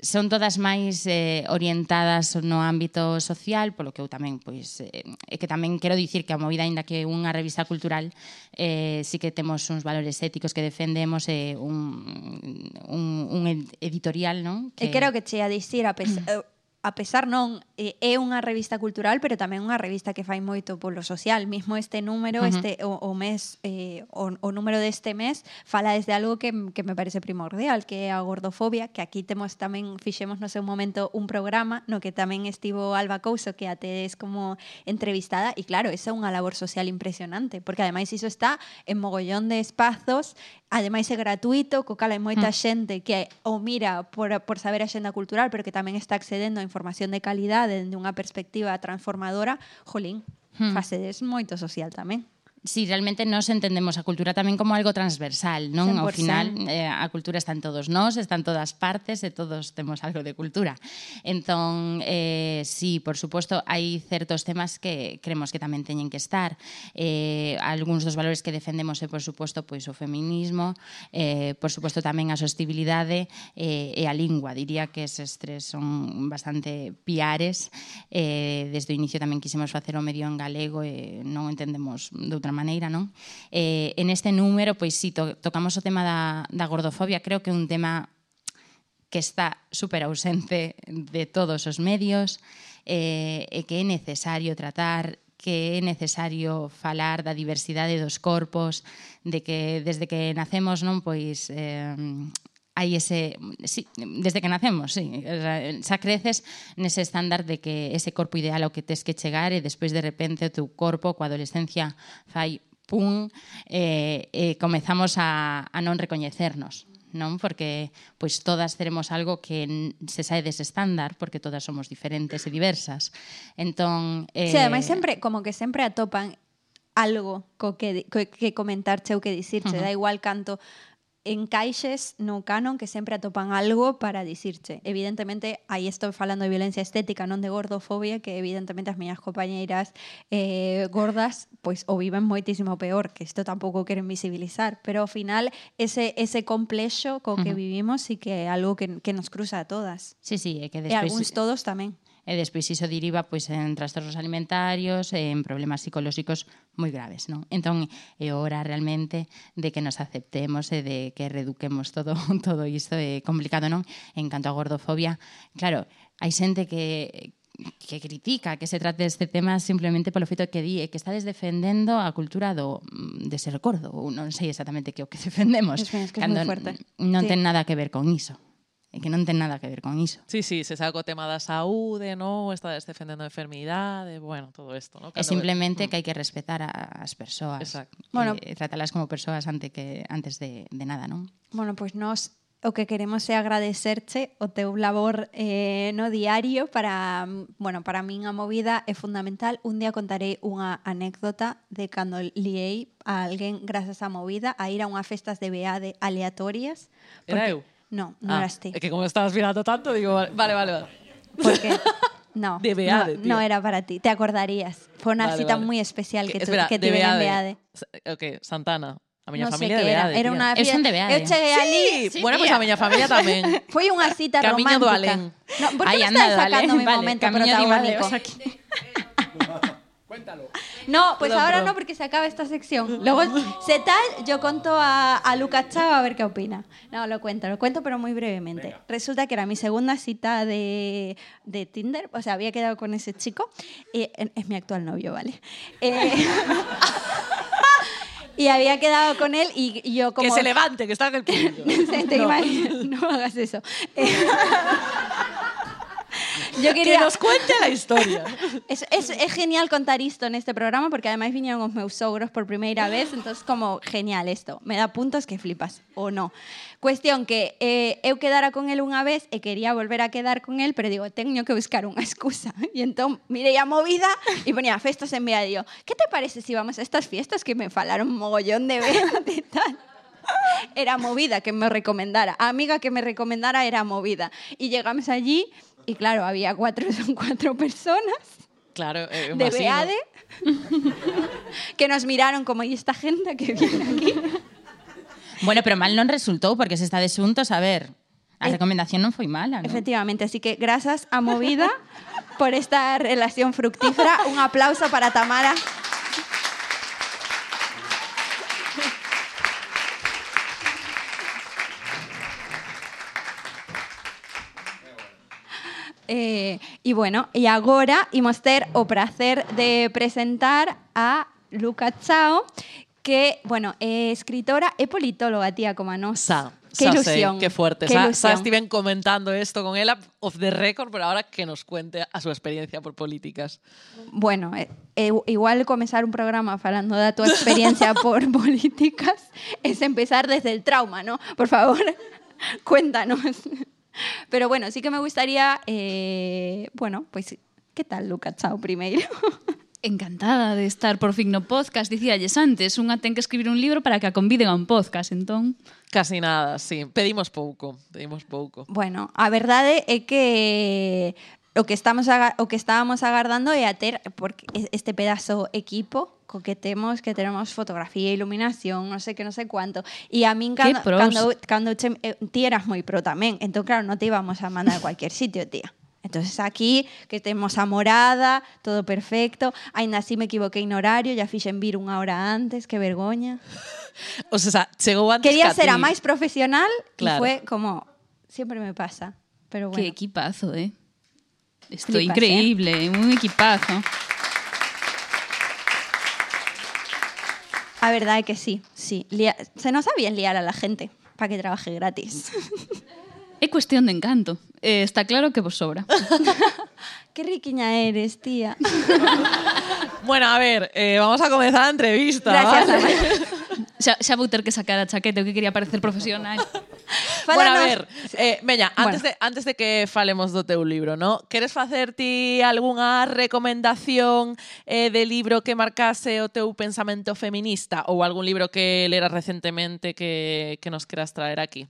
son todas máis eh, orientadas no ámbito social, polo que eu tamén, pois, eh, é que tamén quero dicir que a movida, ainda que unha revista cultural, eh, sí que temos uns valores éticos que defendemos eh, un, un, un editorial, non? Que... E creo que che a dicir, a pesar... a pesar non eh, é unha revista cultural, pero tamén unha revista que fai moito polo social. Mismo este número, uh -huh. este o, o mes eh, o, o número deste mes fala desde algo que, que me parece primordial, que é a gordofobia, que aquí temos tamén fixemos no seu momento un programa no que tamén estivo Alba Couso que até es como entrevistada e claro, esa é unha labor social impresionante, porque ademais iso está en mogollón de espazos, ademais é gratuito, co cal hai moita uh -huh. xente que o mira por por saber a xenda cultural, pero que tamén está accedendo a información de calidade dende unha perspectiva transformadora, jolín, hmm. facedes moito social tamén si realmente nos entendemos a cultura tamén como algo transversal, non? 100%. Ao final eh, a cultura está en todos nós, está en todas partes e todos temos algo de cultura. Entón, eh, sí, por suposto, hai certos temas que cremos que tamén teñen que estar. Eh, algúns dos valores que defendemos é, por suposto, pois o feminismo, eh, por suposto tamén a sostibilidade eh, e a lingua. Diría que eses tres son bastante piares. Eh, desde o inicio tamén quisemos facer o medio en galego e non entendemos doutra outra maneira, non? Eh, en este número, pois si, to, tocamos o tema da, da gordofobia, creo que é un tema que está super ausente de todos os medios eh, e que é necesario tratar que é necesario falar da diversidade dos corpos, de que desde que nacemos non pois eh, hai ese... Sí, desde que nacemos, sí. O sea, xa creces nese estándar de que ese corpo ideal ao que tes que chegar e despois de repente o teu corpo coa adolescencia fai pum, eh, eh, comezamos a, a non recoñecernos non? Porque pois todas teremos algo que se sae dese estándar, porque todas somos diferentes e diversas. Entón, eh... Sí, ademais sempre como que sempre atopan algo co que, co que comentarche ou que dicirche, uh -huh. da igual canto encaixes no canon que sempre atopan algo para dicirche. Evidentemente, aí estou falando de violencia estética, non de gordofobia, que evidentemente as miñas compañeiras eh, gordas pois o viven moitísimo peor, que isto tampouco queren visibilizar, pero ao final ese, ese complexo co que vivimos e que é algo que, que nos cruza a todas. Sí, sí, é que E despois algúns todos tamén. e despois iso deriva pois en trastornos alimentarios, en problemas psicolóxicos moi graves, non? Entón é hora realmente de que nos aceptemos e de que reduquemos todo todo isto é complicado, non? En canto a gordofobia, claro, hai xente que que critica que se trate este tema simplemente polo feito que di e que estades defendendo a cultura do de ser gordo, ou non sei exactamente que o que defendemos, es, es que cando non sí. ten nada que ver con iso e que non ten nada que ver con iso. Sí, sí, se saca o tema da saúde, no, está defendendo a enfermidade, bueno, todo isto, no? Cando é simplemente mm. que hai que respetar a, as persoas. Exacto. Bueno, e, tratalas como persoas ante que antes de, de nada, non? Bueno, pois pues nós o que queremos é agradecerche o teu labor eh, no diario para, mm, bueno, para min a movida é fundamental. Un día contarei unha anécdota de cando liei a alguén grazas á movida a ir a unhas festas de beade aleatorias. Porque... Era eu? No, non Ah, eras ti. É que como estabas mirando tanto, digo, vale, vale, vale. Porque no, De no, Beade, tío. no era para ti, te acordarías. Fue una Vale, cita vale. muy especial que, espera, que de tuve en Beade. Ok, Santana. A miña No sé familia qué de era, Beade. era tía. una Eu son de Beade. Eu cheguei ali, Sí, bueno, pues a miña familia tamén. foi unha cita Camiño do romántica. Alén. No, por que me anda, estás sacando mi vale, momento camiño de protagónico? Aquí. No, pues Perdón, ahora perdón. no porque se acaba esta sección. Luego, se tal, yo conto a, a Lucas Chao a ver qué opina. No, lo cuento, lo cuento, pero muy brevemente. Resulta que era mi segunda cita de, de Tinder, o sea, había quedado con ese chico. y es, es mi actual novio, ¿vale? Eh, y había quedado con él y, y yo como... Que se levante, que está en el te no hagas eso. Yo Que quería... nos cuente la historia. Es, es, es genial contar esto en este programa porque además vinieron os meus sogros por primeira vez, entonces como genial esto. Me da puntos que flipas, o no. Cuestión que eh, eu quedara con él unha vez e quería volver a quedar con él, pero digo, teño que buscar unha excusa. E entón mirei a movida e ponía festas en Bea. Digo, que te parece si vamos a estas fiestas que me falaron mogollón de Bea de tal? Era movida que me recomendara. A amiga que me recomendara era movida. Y llegamos allí y claro, había cuatro, son cuatro personas Claro, eh, de imagino. Beade que nos miraron como y esta gente que viene aquí. Bueno, pero mal non resultou porque se está de xuntos, a ver, a Eh, recomendación non foi mala, non? Efectivamente, así que gracias a Movida por esta relación fructífera. Un aplauso para Tamara. Eh, e bueno, e agora imos ter o prazer de presentar a Luca Chao, que, bueno, é escritora e politóloga, tía, como a nos. Sa, Qué sa ilusión. sei, qué fuerte. Qué Sa, sa. Steven comentando esto con ella off the record, pero ahora que nos cuente a su experiencia por políticas. Bueno, eh, eh, igual comenzar un programa falando da tua experiencia por políticas es empezar desde el trauma, ¿no? Por favor, cuéntanos. Pero bueno, sí que me gustaría, eh, bueno, pues, ¿qué tal, Luca? Chao primeiro. Encantada de estar por fin no podcast, dicíalles antes, unha ten que escribir un libro para que a conviden a un podcast, entón... Casi nada, sí, pedimos pouco, pedimos pouco. Bueno, a verdade é que o que estamos o que estábamos agardando é a ter porque este pedazo equipo co que tenemos fotografía, iluminación, non sei que non sei cuánto. E a pros. cando cando che, eh, ti eras moi pro tamén. Entón claro, non te íbamos a mandar a cualquier sitio, tía. Entonces aquí que temos a morada, todo perfecto. Ainda así me equivoquei no horario, ya fixen vir unha hora antes, que vergoña. O sea, chegou antes Quería ser a máis profesional Claro. y fue como siempre me pasa. Pero bueno. Que equipazo, eh? Esto é Flipas, increíble, un equipazo. A verdad é que sí, sí. Lia- Se nos sabía liar a la gente para que trabaje gratis. É cuestión de encanto. Eh, está claro que vos sobra. Qué riquiña eres, tía. Bueno, a ver, eh, vamos a comenzar la entrevista. Gracias, ¿vale? xa, xa vou ter que sacar a chaqueta, eu que quería parecer profesional. Bueno, a ver, eh, veña, antes, bueno. de, antes de que falemos do teu libro, ¿no? queres facer ti algunha recomendación eh, de libro que marcase o teu pensamento feminista ou algún libro que leras recentemente que, que nos queras traer aquí?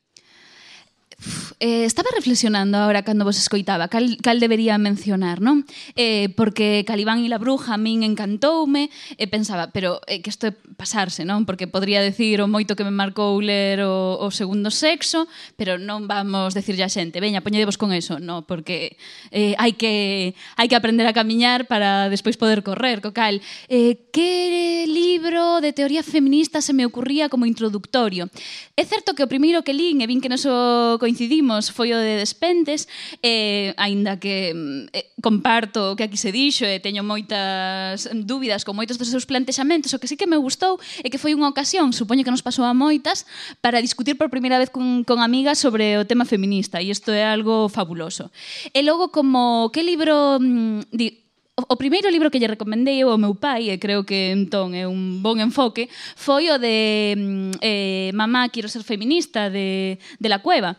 eh, estaba reflexionando ahora cando vos escoitaba cal, cal debería mencionar, non? Eh, porque Calibán e la Bruja a min encantoume e pensaba, pero eh, que isto é pasarse, non? Porque podría decir o moito que me marcou ler o, o segundo sexo, pero non vamos decir a xente, veña, poñedevos con eso, non? Porque eh, hai que hai que aprender a camiñar para despois poder correr, co cal. Eh, que libro de teoría feminista se me ocurría como introductorio? É certo que o primeiro que lín e vin que non so coincidimos foi o de Despentes, eh, aínda que eh, comparto o que aquí se dixo e eh, teño moitas dúbidas con moitos dos seus plantexamentos, o que sí que me gustou é que foi unha ocasión, supoño que nos pasou a moitas, para discutir por primeira vez con, con amigas sobre o tema feminista, e isto é algo fabuloso. E logo, como que libro... Mm, di, o primeiro libro que lle recomendei eu ao meu pai, e creo que entón é un bon enfoque, foi o de mm, eh, Mamá, quero ser feminista, de, de La Cueva,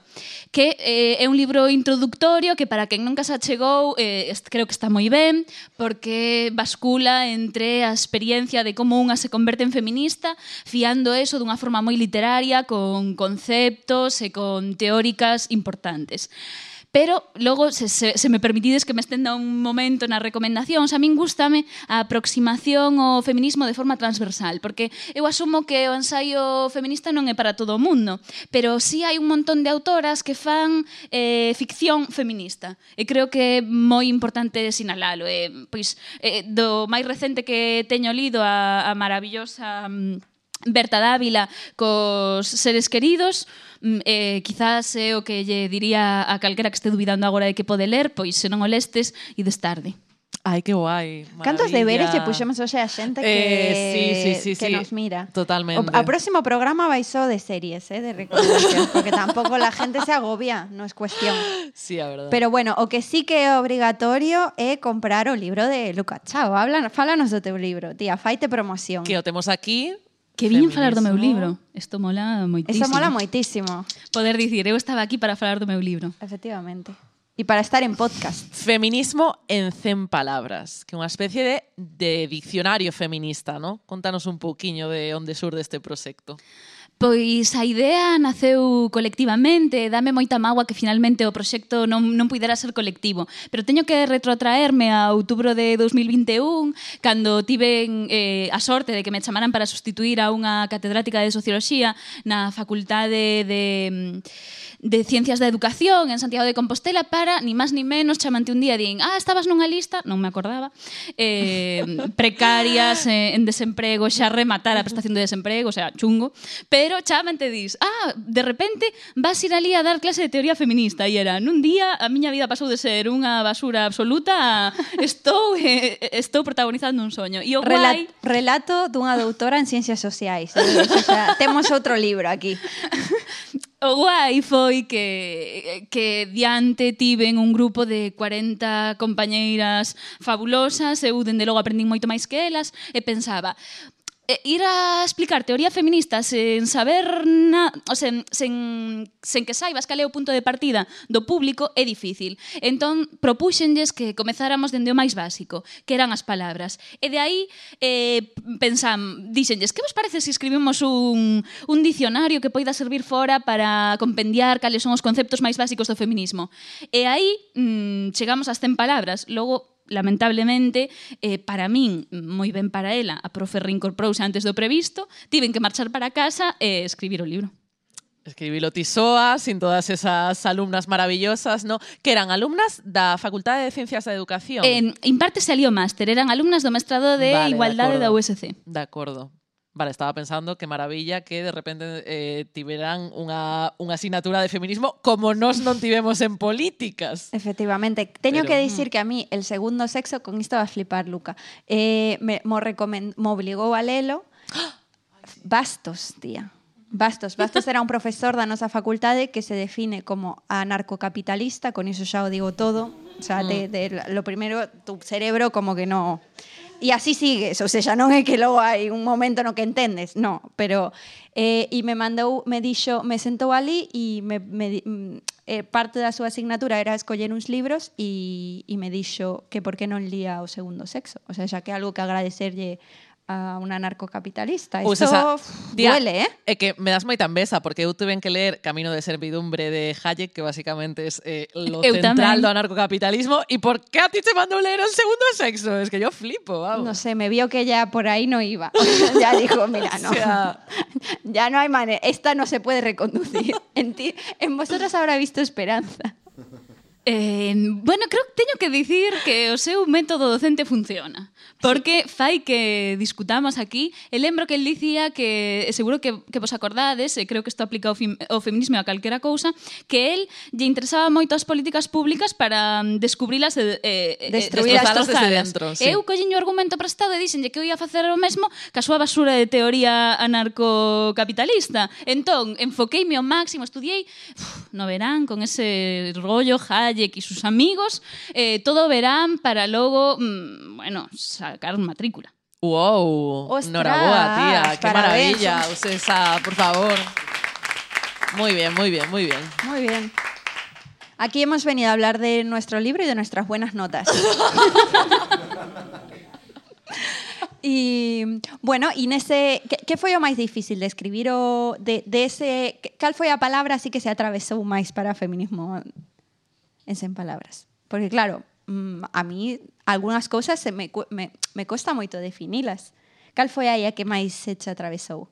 que eh, é un libro introductorio que para quen nunca se achegou, eh, creo que está moi ben, porque bascula entre a experiencia de como unha se converte en feminista, fiando eso dunha forma moi literaria, con conceptos e con teóricas importantes pero logo se, se, se me permitides que me estenda un momento nas recomendacións, a min gustame a aproximación ao feminismo de forma transversal, porque eu asumo que o ensaio feminista non é para todo o mundo, pero si sí hai un montón de autoras que fan eh, ficción feminista, e creo que é moi importante sinalalo, eh, pois eh, do máis recente que teño lido a, a maravillosa mm, Berta Dávila cos seres queridos, mm, eh, quizás é o que lle diría a calquera que este dubidando agora de que pode ler, pois se non o lestes, ides tarde. Ai, que guai. Maravilla. Cantos deberes lle puxemos hoxe a xente que, eh, sí, sí, sí, que sí. nos mira. Totalmente. O, a próximo programa vai só de series, eh, de recomendación, porque tampouco la gente se agobia, non es cuestión. Sí, a verdade. Pero bueno, o que sí que é obrigatorio é comprar o libro de Luca Chao. háblanos, fálanos do teu libro, tía, faite promoción. Que o temos aquí, Que viñen falar do meu libro. Isto mola moitísimo. Isto mola moitísimo. Poder dicir, eu estaba aquí para falar do meu libro. Efectivamente. E para estar en podcast. Feminismo en 100 palabras, que é unha especie de, de diccionario feminista, ¿no? Contanos un pouquiño de onde surde este proxecto. Pois a idea naceu colectivamente, dame moita mágoa que finalmente o proxecto non, non puidera ser colectivo, pero teño que retrotraerme a outubro de 2021, cando tiven eh, a sorte de que me chamaran para sustituir a unha catedrática de Socioloxía na Facultade de, de Ciencias da Educación en Santiago de Compostela para, ni máis ni menos, chamante un día e din, ah, estabas nunha lista, non me acordaba, eh, precarias, eh, en desemprego, xa rematar a prestación de desemprego, o sea, chungo, pero chamante dis, ah, de repente vas ir ali a dar clase de teoría feminista e era, nun día a miña vida pasou de ser unha basura absoluta a estou, eh, estou protagonizando un soño. E o Rela guai... Relato dunha doutora en ciencias sociais. Eh? O sea, temos outro libro aquí. O guai foi que, que diante tiven un grupo de 40 compañeiras fabulosas, eu dende logo aprendín moito máis que elas, e pensaba, Eh, ir a explicar teoría feminista sen saber na, o sen, sen, sen que saibas cal é o punto de partida do público é difícil. Entón, propúxenlles que comezáramos dende o máis básico, que eran as palabras. E de aí, eh, pensan, díxenlles, que vos parece se escribimos un, un dicionario que poida servir fora para compendiar cales son os conceptos máis básicos do feminismo? E aí, mm, chegamos ás 100 palabras, logo lamentablemente, eh, para min, moi ben para ela, a profe reincorporouse antes do previsto, tiven que marchar para casa e eh, escribir o libro. Escribilo tisoa, sin todas esas alumnas maravillosas, ¿no? Que eran alumnas da Facultade de Ciencias da Educación. En, en parte salió máster, eran alumnas do mestrado de vale, Igualdade da USC. De acordo, Vale, estaba pensando que maravilla que de repente eh, tiveran unha, unha asignatura de feminismo como nós non tivemos en políticas. Efectivamente. Teño Pero- que dicir que a mí el segundo sexo, con isto va a flipar, Luca, eh, me, mo, recomen, mo obligou a lelo Bastos, tía. Bastos. Bastos era un profesor da nosa facultade que se define como anarcocapitalista, con iso xa o digo todo. O sea, de, de, lo primero, tu cerebro como que no... e así sigues, ou seja, non é que logo hai un momento no que entendes, no, pero eh, e me mandou, me dixo, me sentou ali e me, me mm, eh, parte da súa asignatura era escoller uns libros e, e me dixo que por que non lía o segundo sexo, ou seja, que é algo que agradecerlle a una narcocapitalista. Esa- uf, Tía, duele, ¿eh? É que me das moita envesa, porque eu tuve que ler Camino de Servidumbre de Hayek, que basicamente es eh, lo Eu central do anarcocapitalismo. ¿Y por qué a ti te mandó leer el segundo sexo? Es que yo flipo, vamos. No sé, me vio que ya por ahí no iba. ya dijo, mira, no. O sea- ya no hay manera. Esta no se puede reconducir. En, ti, en vosotras habrá visto esperanza. Eh, bueno, creo que teño que dicir que o seu método docente funciona Porque fai que discutamos aquí E lembro que el dicía que Seguro que, que vos acordades E creo que isto aplica o, fem, ao feminismo a calquera cousa Que el lle interesaba moito as políticas públicas Para mm, descubrilas e, eh, Destruirlas desde dentro sí. Eu colliño o argumento prestado e dixenlle que eu ia facer o mesmo Que a súa basura de teoría anarcocapitalista. Entón, enfoqueime ao máximo, estudiei uf, No verán, con ese rollo high Hayek e sus amigos, eh, todo verán para logo, mm, bueno, sacar matrícula. Wow, Ostras, enhorabuena, tía, qué parabéns. maravilla, César, por favor. Muy bien, muy bien, muy bien. Muy bien. Aquí hemos venido a hablar de nuestro libro y de nuestras buenas notas. y bueno, y nese que, que foi o máis difícil de escribir o de, de ese cal foi a palabra así que se atravesou máis para feminismo en 100 palabras. Porque claro, mm, a mí algunhas cousas se me, me, me costa moito definilas. Cal foi aí a que máis se che atravesou?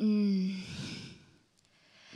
Mm.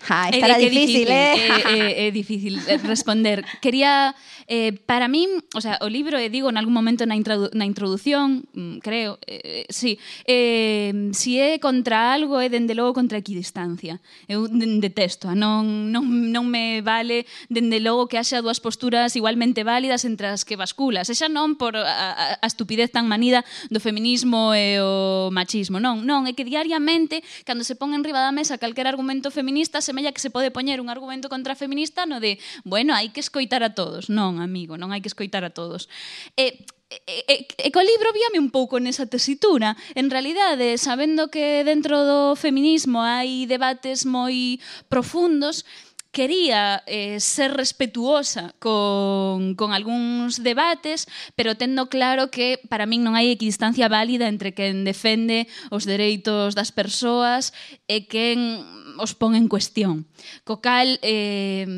Ah, eh, estará eh, é, difícil, difícil, eh? É, é, é difícil eh, responder. Quería Eh, para min, o sea, o libro, e eh, digo en algún momento na, introdu na introdución, mm, creo, eh, eh, sí, eh, si é contra algo, é dende logo contra a equidistancia. Eu detesto, a non, non, non me vale dende logo que haxa dúas posturas igualmente válidas entre as que basculas. E xa non por a, a, a estupidez tan manida do feminismo e o machismo, non, non, é que diariamente, cando se pon en riba da mesa calquer argumento feminista, semella que se pode poñer un argumento contra feminista no de, bueno, hai que escoitar a todos. Non, amigo, non hai que escoitar a todos. E, e, e, e co libro víame un pouco nesa tesitura. En realidade, sabendo que dentro do feminismo hai debates moi profundos, quería eh, ser respetuosa con, con algúns debates, pero tendo claro que para min non hai equidistancia válida entre quen defende os dereitos das persoas e quen os pon en cuestión. Co cal, eh,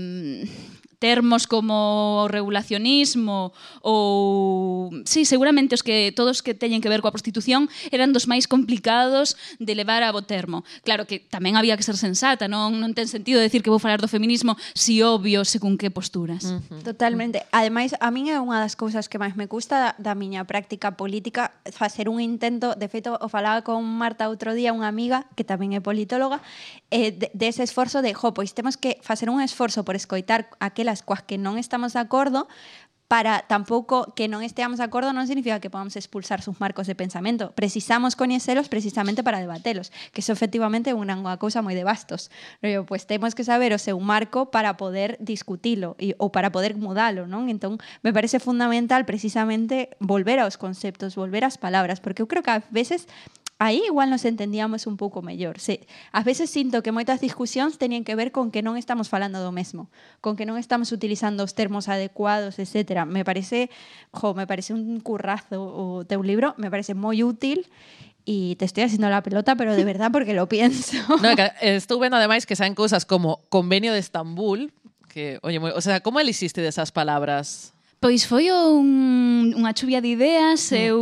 termos como o regulacionismo ou sí, seguramente os que todos que teñen que ver coa prostitución eran dos máis complicados de levar a bo termo. Claro que tamén había que ser sensata, non non ten sentido decir que vou falar do feminismo si obvio según que posturas. Uh -huh. Totalmente. Ademais, a min é unha das cousas que máis me gusta da, da miña práctica política facer un intento, de feito o falaba con Marta outro día, unha amiga que tamén é politóloga, eh, de, de ese esforzo de, jo, pois temos que facer un esforzo por escoitar aquelas coas que non estamos de acordo, para tampouco que non esteamos de acordo non significa que podamos expulsar sus marcos de pensamento. Precisamos coñecelos precisamente para debatelos, que iso efectivamente é unha, cousa moi de bastos. Pero, pues temos que saber o seu marco para poder discutilo e, ou para poder mudalo, non? Entón, me parece fundamental precisamente volver aos conceptos, volver ás palabras, porque eu creo que a veces aí igual nos entendíamos un pouco mellor. Se, ás veces sinto que moitas discusións teñen que ver con que non estamos falando do mesmo, con que non estamos utilizando os termos adecuados, etc. Me parece, jo, me parece un currazo o teu libro, me parece moi útil y te estoy haciendo la pelota, pero de verdad porque lo pienso. No, que estuve vendo ademais que saen cousas como Convenio de Estambul, que, oye, moi- o sea, como elixiste desas palabras? Pois foi un, unha chuvia de ideas, mm. eu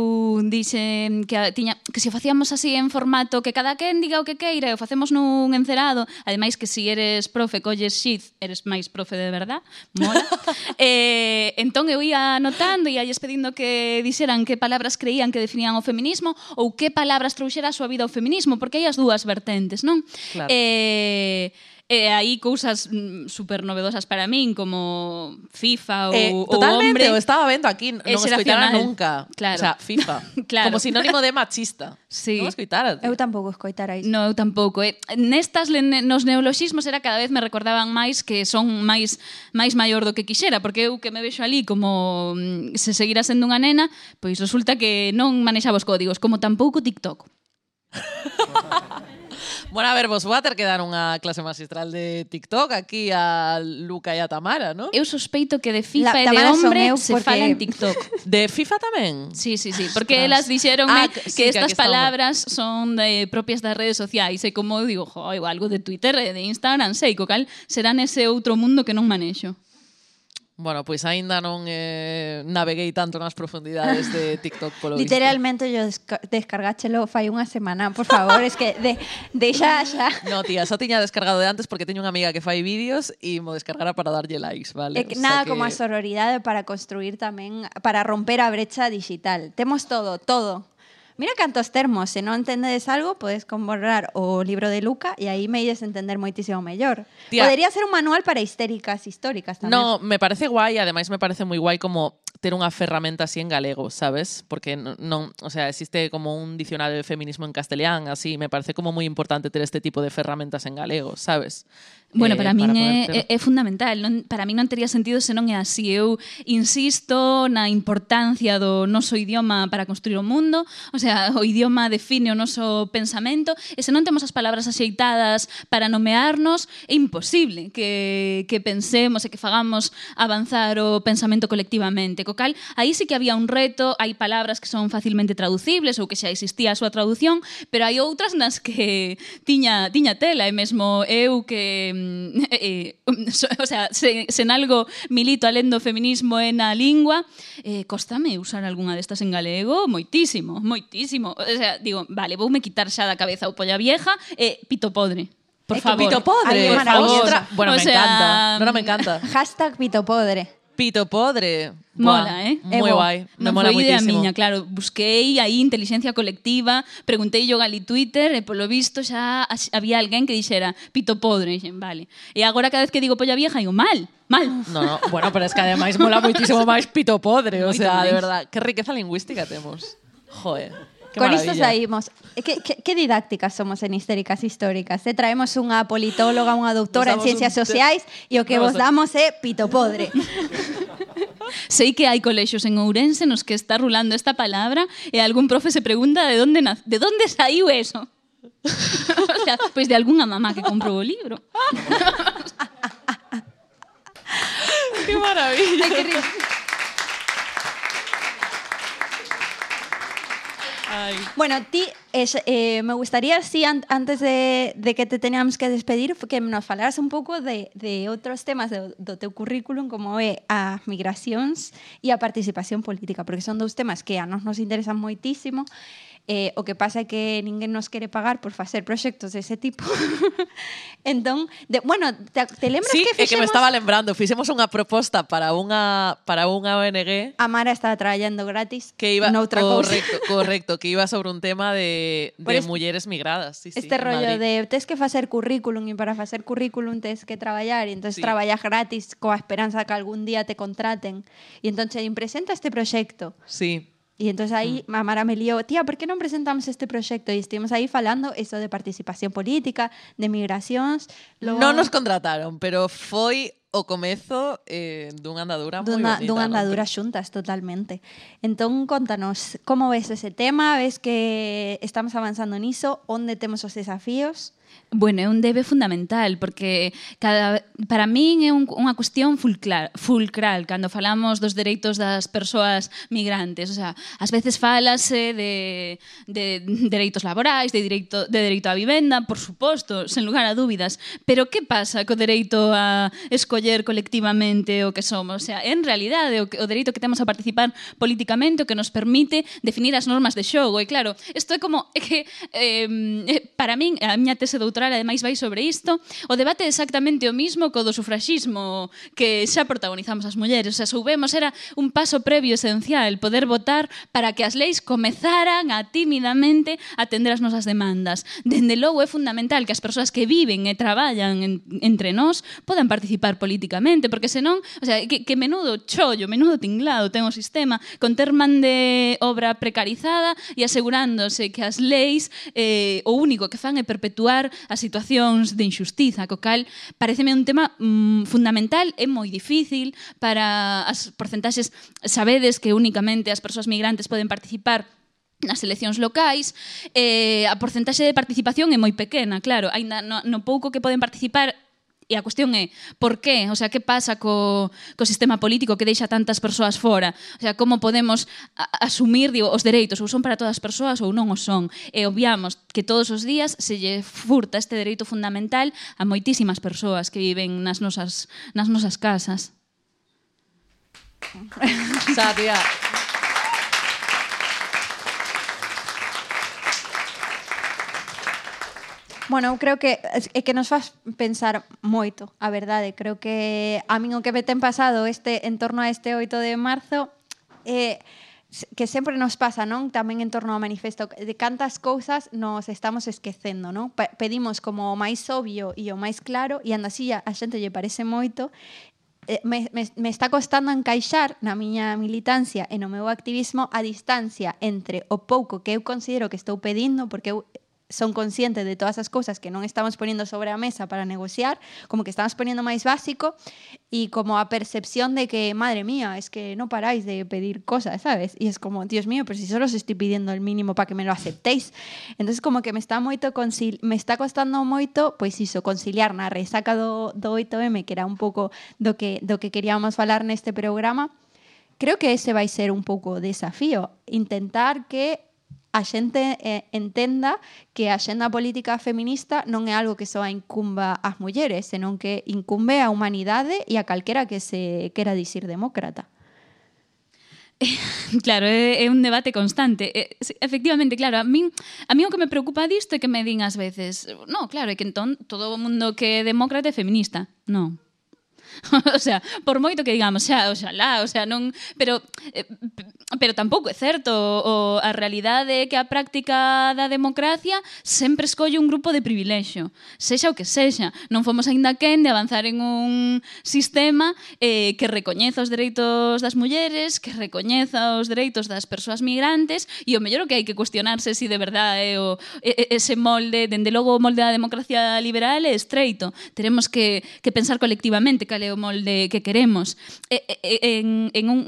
dixe que tiña que se facíamos así en formato que cada quen diga o que queira, o facemos nun encerado, ademais que si eres profe, colles xiz, eres máis profe de verdad, mola. eh, entón eu ia anotando e ia pedindo que dixeran que palabras creían que definían o feminismo ou que palabras trouxera a súa vida ao feminismo, porque hai as dúas vertentes, non? Claro. Eh, E aí cousas mm, super novedosas para min como FIFA ou eh, o totalmente, hombre. o estaba vendo aquí, non escoitara nunca. Claro. O sea, FIFA. claro. Como sinónimo de machista. Sí. Non escoitara. Tío. Eu tampouco escoitara iso. No, eu tampouco. Eh. Nestas nos neoloxismos era cada vez me recordaban máis que son máis máis maior do que quixera, porque eu que me vexo ali como mm, se seguira sendo unha nena, pois resulta que non manexaba os códigos, como tampouco TikTok. Bueno, a ver, vos vou a ter que dar unha clase magistral de TikTok aquí a Luca e a Tamara, non? Eu sospeito que de FIFA La, e de Tamara son hombre eu, se porque- fala en TikTok. De FIFA tamén? Sí, sí, sí, porque Ostras. elas dixeronme Ah, que, sí, que estas aquí estas estamos. palabras son de, propias das redes sociais e como eu digo, jo, algo de Twitter e de Instagram, sei, co cal serán ese outro mundo que non manexo. Bueno, pois aínda non eh, naveguei tanto nas profundidades de TikTok polo Literalmente yo desca descargáchelo fai unha semana, por favor, es que de, de xa xa. No, tía, xa tiña descargado de antes porque teño unha amiga que fai vídeos e mo descargara para darlle likes, vale? E, o sea nada que... como a sororidade para construir tamén, para romper a brecha digital. Temos todo, todo. Mira cantos termos, se non entendedes algo, podes comprar o libro de Luca e aí me ides entender moitísimo mellor. Tía. Podería ser un manual para histéricas históricas tamén. No, me parece guai, ademais me parece moi guai como ter unha ferramenta así en galego, sabes? Porque non, non, o sea, existe como un dicionario de feminismo en castellán, así, me parece como moi importante ter este tipo de ferramentas en galego, sabes? Bueno, para eh, min para poder... é, é, é fundamental, non, para min non tería sentido se non é así. Eu insisto na importancia do noso idioma para construir o mundo, o sea, o idioma define o noso pensamento, e se non temos as palabras axeitadas para nomearnos, é imposible que, que pensemos e que fagamos avanzar o pensamento colectivamente. Co cal, aí sí que había un reto, hai palabras que son facilmente traducibles ou que xa existía a súa traducción, pero hai outras nas que tiña, tiña tela, e mesmo eu que eh, o sea, se, sen algo milito alén do feminismo e na lingua, eh, costame usar algunha destas en galego moitísimo, moitísimo. O sea, digo, vale, voume quitar xa da cabeza o polla vieja e eh, pito podre. Por eh, favor. Pito podre. Ay, por favor. Bueno, o me sea, encanta. No, no, me encanta. Hashtag pito podre. Pito podre. Mola, Buah, eh? Moi guai. Me non mola foi idea miña, claro. Busquei aí inteligencia colectiva, preguntei yo gali Twitter eh, e polo visto xa había alguén que dixera Pito podre. E dixen, vale. E agora cada vez que digo polla vieja, digo mal, mal. No, no, bueno, pero es que ademais mola moitísimo máis Pito podre. O sea, de verdad, que riqueza lingüística temos. Joder. Con isto saímos. Que, eh, que, que didácticas somos en histéricas históricas? Te eh? traemos unha politóloga, unha doutora en ciencias un... sociais e o que vos damos é pito podre. Sei que hai colexos en Ourense nos que está rulando esta palabra e algún profe se pregunta de onde de onde saiu eso. o sea, pois pues de algunha mamá que comprou o libro. que maravilla. Ay. Ay. Bueno, ti, es, eh, me gustaría, sí, an antes de, de, que te teníamos que despedir, que nos falaras un pouco de, de outros temas do, do teu currículum, como é a migracións e a participación política, porque son dous temas que a nos nos interesan moitísimo, Eh, o que pasa que ninguén nos quere pagar por facer proxectos dese tipo. entón, de, bueno, te, te lembras Sí, que é que me fixemos... estaba lembrando, fixemos unha proposta para unha para unha ONG A Mara estaba traballando gratis que iba noutra cousa. correcto, correcto, que iba sobre un tema de, Por de es- mulleres migradas, sí, sí, este rollo de tes que facer currículum e para facer currículum tes que traballar e Sí. entonces traballas gratis coa esperanza que algún día te contraten e entonces din, presenta este proxecto Sí. E entonces aí Mm. a Mara me liou tía, por que non presentamos este proxecto e estivemos aí falando eso de participación política de migracións logo, Non nos contrataron, pero foi o comezo eh, dunha andadura moi dunha, bonita. dunha non? andadura xuntas totalmente entón contanos como ves ese tema ves que estamos avanzando niso onde temos os desafíos Bueno, é un debe fundamental, porque cada, para min é un, unha cuestión fulcral, fulcral cando falamos dos dereitos das persoas migrantes. O sea, ás veces falase de, de dereitos laborais, de dereito, de dereito á vivenda, por suposto, sen lugar a dúbidas. Pero que pasa co dereito a escoller colectivamente o que somos? O sea, en realidade, o, o dereito que temos a participar políticamente o que nos permite definir as normas de xogo. E claro, isto é como... É que, eh, eh, para min, a miña tese do doutoral ademais vai sobre isto, o debate é exactamente o mismo co do sufraxismo que xa protagonizamos as mulleres, o sea, soubemos era un paso previo esencial poder votar para que as leis comezaran a tímidamente atender as nosas demandas. Dende logo é fundamental que as persoas que viven e traballan en, entre nós podan participar políticamente, porque senón, o sea, que, que menudo chollo, menudo tinglado ten o sistema con ter man de obra precarizada e asegurándose que as leis eh, o único que fan é perpetuar as situacións de injustiza, co cal pareceme un tema mm, fundamental, é moi difícil para as porcentaxes, sabedes que únicamente as persoas migrantes poden participar nas eleccións locais, eh, a porcentaxe de participación é moi pequena, claro, ainda no, no pouco que poden participar E a cuestión é, por qué? O sea, que pasa co, co sistema político que deixa tantas persoas fora? O sea, como podemos a, asumir digo, os dereitos? Ou son para todas as persoas ou non o son? E obviamos que todos os días se lle furta este dereito fundamental a moitísimas persoas que viven nas nosas, nas nosas casas. Sadia. Bueno, eu creo que é que nos faz pensar moito, a verdade. Creo que a min o que me ten pasado este en torno a este 8 de marzo eh, que sempre nos pasa, non? Tamén en torno ao manifesto de cantas cousas nos estamos esquecendo, non? Pedimos como o máis obvio e o máis claro e anda así a xente lle parece moito eh, me, me, me está costando encaixar na miña militancia e no meu activismo a distancia entre o pouco que eu considero que estou pedindo, porque eu son consciente de todas as cousas que non estamos poniendo sobre a mesa para negociar, como que estamos poniendo máis básico e como a percepción de que, madre mía, es que no paráis de pedir cosas, ¿sabes? Y es como, Dios mío, pero si solo os estoy pidiendo el mínimo para que me lo aceptéis. Entonces como que me está moito me está costando moito, pois iso, conciliar na resaca do, do 8M, que era un pouco do que, que queríamos falar neste programa, creo que ese vai ser un pouco o desafío, intentar que a xente eh, entenda que a xenda política feminista non é algo que só incumba ás mulleres, senón que incumbe á humanidade e a calquera que se quera dicir demócrata. Claro, é, é un debate constante. Eh, e, efectivamente, claro, a min, a min o que me preocupa disto é que me din ás veces, no, claro, é que entón todo o mundo que é demócrata é feminista. Non, o sea, por moito que digamos, xa, oxalá, o sea, non, pero eh, pero tampouco é certo o a realidade é que a práctica da democracia sempre escolle un grupo de privilexio, sexa o que sexa. Non fomos aínda quen de avanzar en un sistema eh, que recoñeza os dereitos das mulleres, que recoñeza os dereitos das persoas migrantes e o mellor o que hai que cuestionarse si de verdade é o ese molde, dende logo o molde da democracia liberal é estreito. Teremos que, que pensar colectivamente cal é o molde que queremos. E, e, en, en un,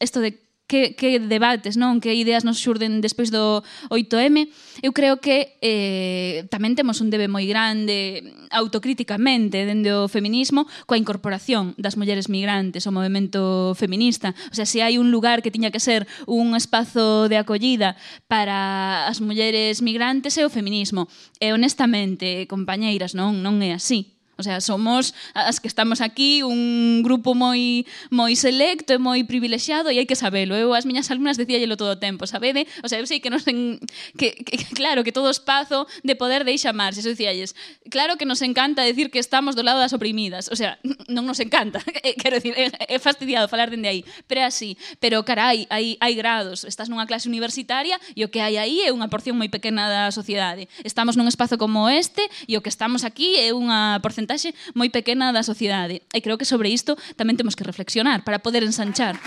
esto de que, que debates, non que ideas nos xurden despois do 8M, eu creo que eh, tamén temos un debe moi grande autocríticamente dende o feminismo coa incorporación das mulleres migrantes ao movimento feminista. O sea, se hai un lugar que tiña que ser un espazo de acollida para as mulleres migrantes é o feminismo. E honestamente, compañeiras, non, non é así O sea, somos as que estamos aquí un grupo moi moi selecto e moi privilexiado e hai que sabelo. Eu as miñas alumnas decíallelo todo o tempo, sabede? O sea, eu sei que nos en, que, que claro, que todo espazo de poder deixa marxe, se dicíalles. Claro que nos encanta decir que estamos do lado das oprimidas. O sea, non nos encanta. Eh, quero decir, é, eh, é fastidiado falar dende aí, pero é así. Pero carai, hai hai grados, estás nunha clase universitaria e o que hai aí é unha porción moi pequena da sociedade. Estamos nun espazo como este e o que estamos aquí é unha porcentaxe porcentaxe moi pequena da sociedade. E creo que sobre isto tamén temos que reflexionar para poder ensanchar.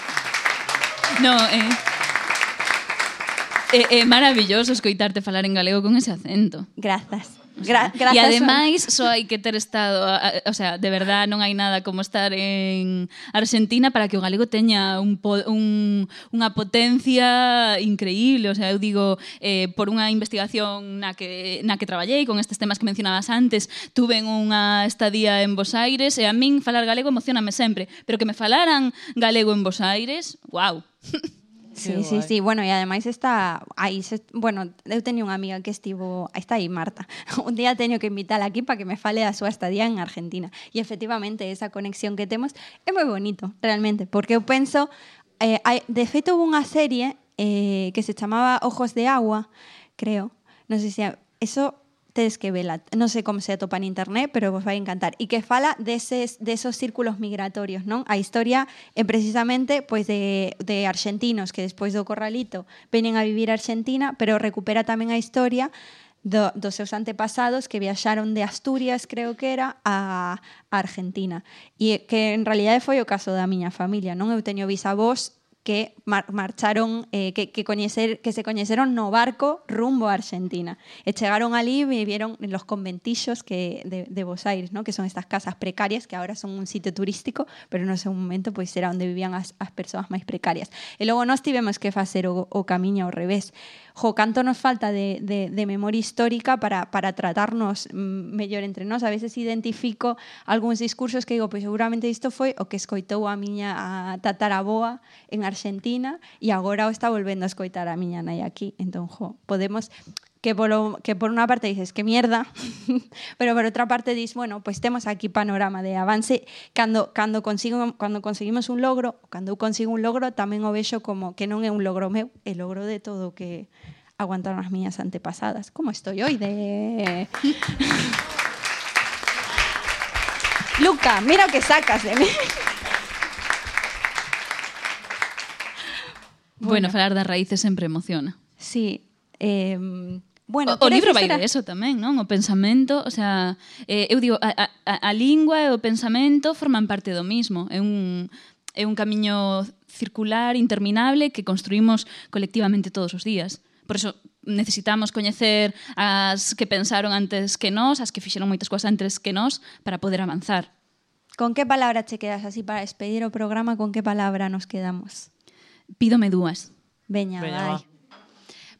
No, eh, É, é eh, maravilloso escoitarte falar en galego con ese acento. Grazas. Gra grazas e ademais, só hai que ter estado, a, a, o sea, de verdad non hai nada como estar en Argentina para que o galego teña un, po, un unha potencia increíble, o sea, eu digo, eh, por unha investigación na que na que traballei con estes temas que mencionabas antes, tuve unha estadía en Bos Aires e a min falar galego emocioname sempre, pero que me falaran galego en Bos Aires, wow. Sí, sí, sí. Bueno, e ademais está aí, se, bueno, eu teño unha amiga que estivo, está aí Marta. Un día teño que invitala aquí para que me fale da súa estadía en Argentina. E efectivamente esa conexión que temos é moi bonito, realmente, porque eu penso eh, hai, de feito hubo unha serie eh, que se chamaba Ojos de agua, creo. Non sei se eso tedes que vela. Non sei como se atopa en internet, pero vos vai encantar. E que fala deses, desos círculos migratorios, non? A historia é precisamente pois de, de argentinos que despois do corralito venen a vivir a Argentina, pero recupera tamén a historia do, dos seus antepasados que viaxaron de Asturias, creo que era, a, a Argentina. E eh, que en realidade foi o caso da miña familia, non? Eu teño bisavós que mar marcharon, eh, que, que, se coñeceron no barco rumbo a Argentina. E chegaron ali e vivieron en los conventillos que, de, de Bos Aires, ¿no? que son estas casas precarias que ahora son un sitio turístico, pero sé un momento pois era onde vivían as, as persoas máis precarias. E logo nós tivemos que facer o, o revés. jo, canto nos falta de, de, de memoria histórica para, para tratarnos mm, mellor entre nós. A veces identifico algúns discursos que digo, pois seguramente isto foi o que escoitou a miña a tataraboa en Argentina e agora o está volvendo a escoitar a miña nai aquí. Entón, jo, podemos que por, lo- que por una parte dices, que mierda, pero por otra parte dices, bueno, pues temos aquí panorama de avance. Cando, cando, consigo, cando conseguimos un logro, cando consigo un logro, tamén o vexo como que non é un logro meu, é logro de todo que aguantaron as miñas antepasadas. Como estoy hoy de... Luca, mira o que sacas de mí. Bueno, falar das raíces sempre emociona. Sí. Eh, Bueno, o, o libro vai de eso tamén, non? O pensamento, o sea, eh, eu digo, a, a, a lingua e o pensamento forman parte do mismo. É un, é un camiño circular, interminable, que construímos colectivamente todos os días. Por eso necesitamos coñecer as que pensaron antes que nós, as que fixeron moitas cousas antes que nós, para poder avanzar. Con que palabra che quedas así para despedir o programa? Con que palabra nos quedamos? Pídome dúas. Veña, Veña vai. Va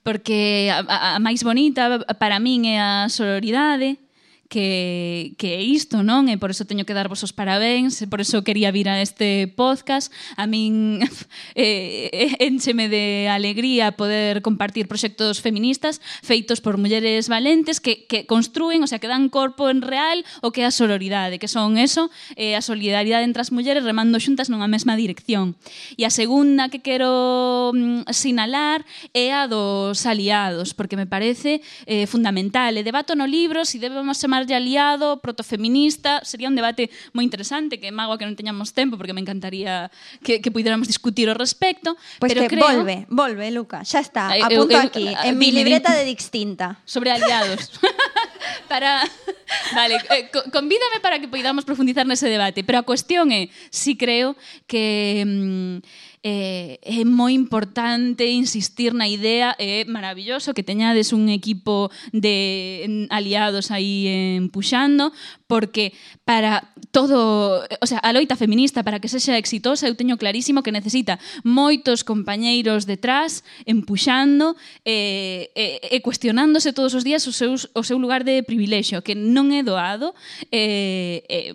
porque a, a, a máis bonita para min é a sororidade, que, que é isto, non? E por iso teño que darvos os parabéns, por iso quería vir a este podcast. A min eh, eh encheme de alegría poder compartir proxectos feministas feitos por mulleres valentes que, que construen, o sea, que dan corpo en real o que é a sororidade, que son eso, eh, a solidaridade entre as mulleres remando xuntas nunha mesma dirección. E a segunda que quero mm, sinalar é a dos aliados, porque me parece eh, fundamental. E debato no libro si debemos chamar chamarlle aliado, protofeminista, sería un debate moi interesante, que mágoa que non teñamos tempo, porque me encantaría que, que pudiéramos discutir o respecto. Pois pero que creo... volve, volve, Luca, xa está, apunto eu, eu, aquí, eh, en mi libreta de distinta. Sobre aliados. para... Vale, eh, convídame para que poidamos profundizar nese debate, pero a cuestión é, si creo que... Mm, eh, é moi importante insistir na idea, é maravilloso que teñades un equipo de aliados aí empuxando, porque para todo, o sea, a loita feminista para que sexa exitosa, eu teño clarísimo que necesita moitos compañeiros detrás empuxando e, eh, e, eh, e cuestionándose todos os días o, seus, o seu lugar de privilexio, que non é doado, e, e,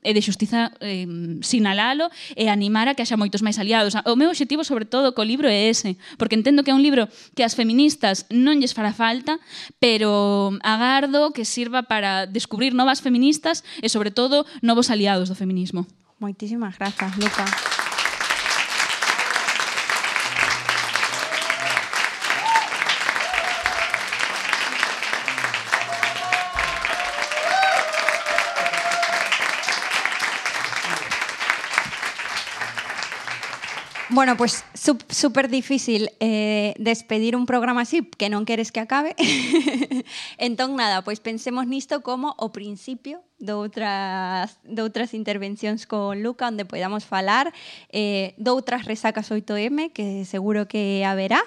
e de xustiza eh, sinalalo e animar a que haxa moitos máis aliados aliados. O meu obxectivo, sobre todo, co libro é ese, porque entendo que é un libro que as feministas non lles fará falta, pero agardo que sirva para descubrir novas feministas e, sobre todo, novos aliados do feminismo. Moitísimas grazas, Luca. Bueno, pues súper difícil eh, despedir un programa así que non queres que acabe. entón, nada, pois pensemos nisto como o principio de outras, de outras intervencións con Luca onde podamos falar eh, de outras resacas 8M que seguro que haberá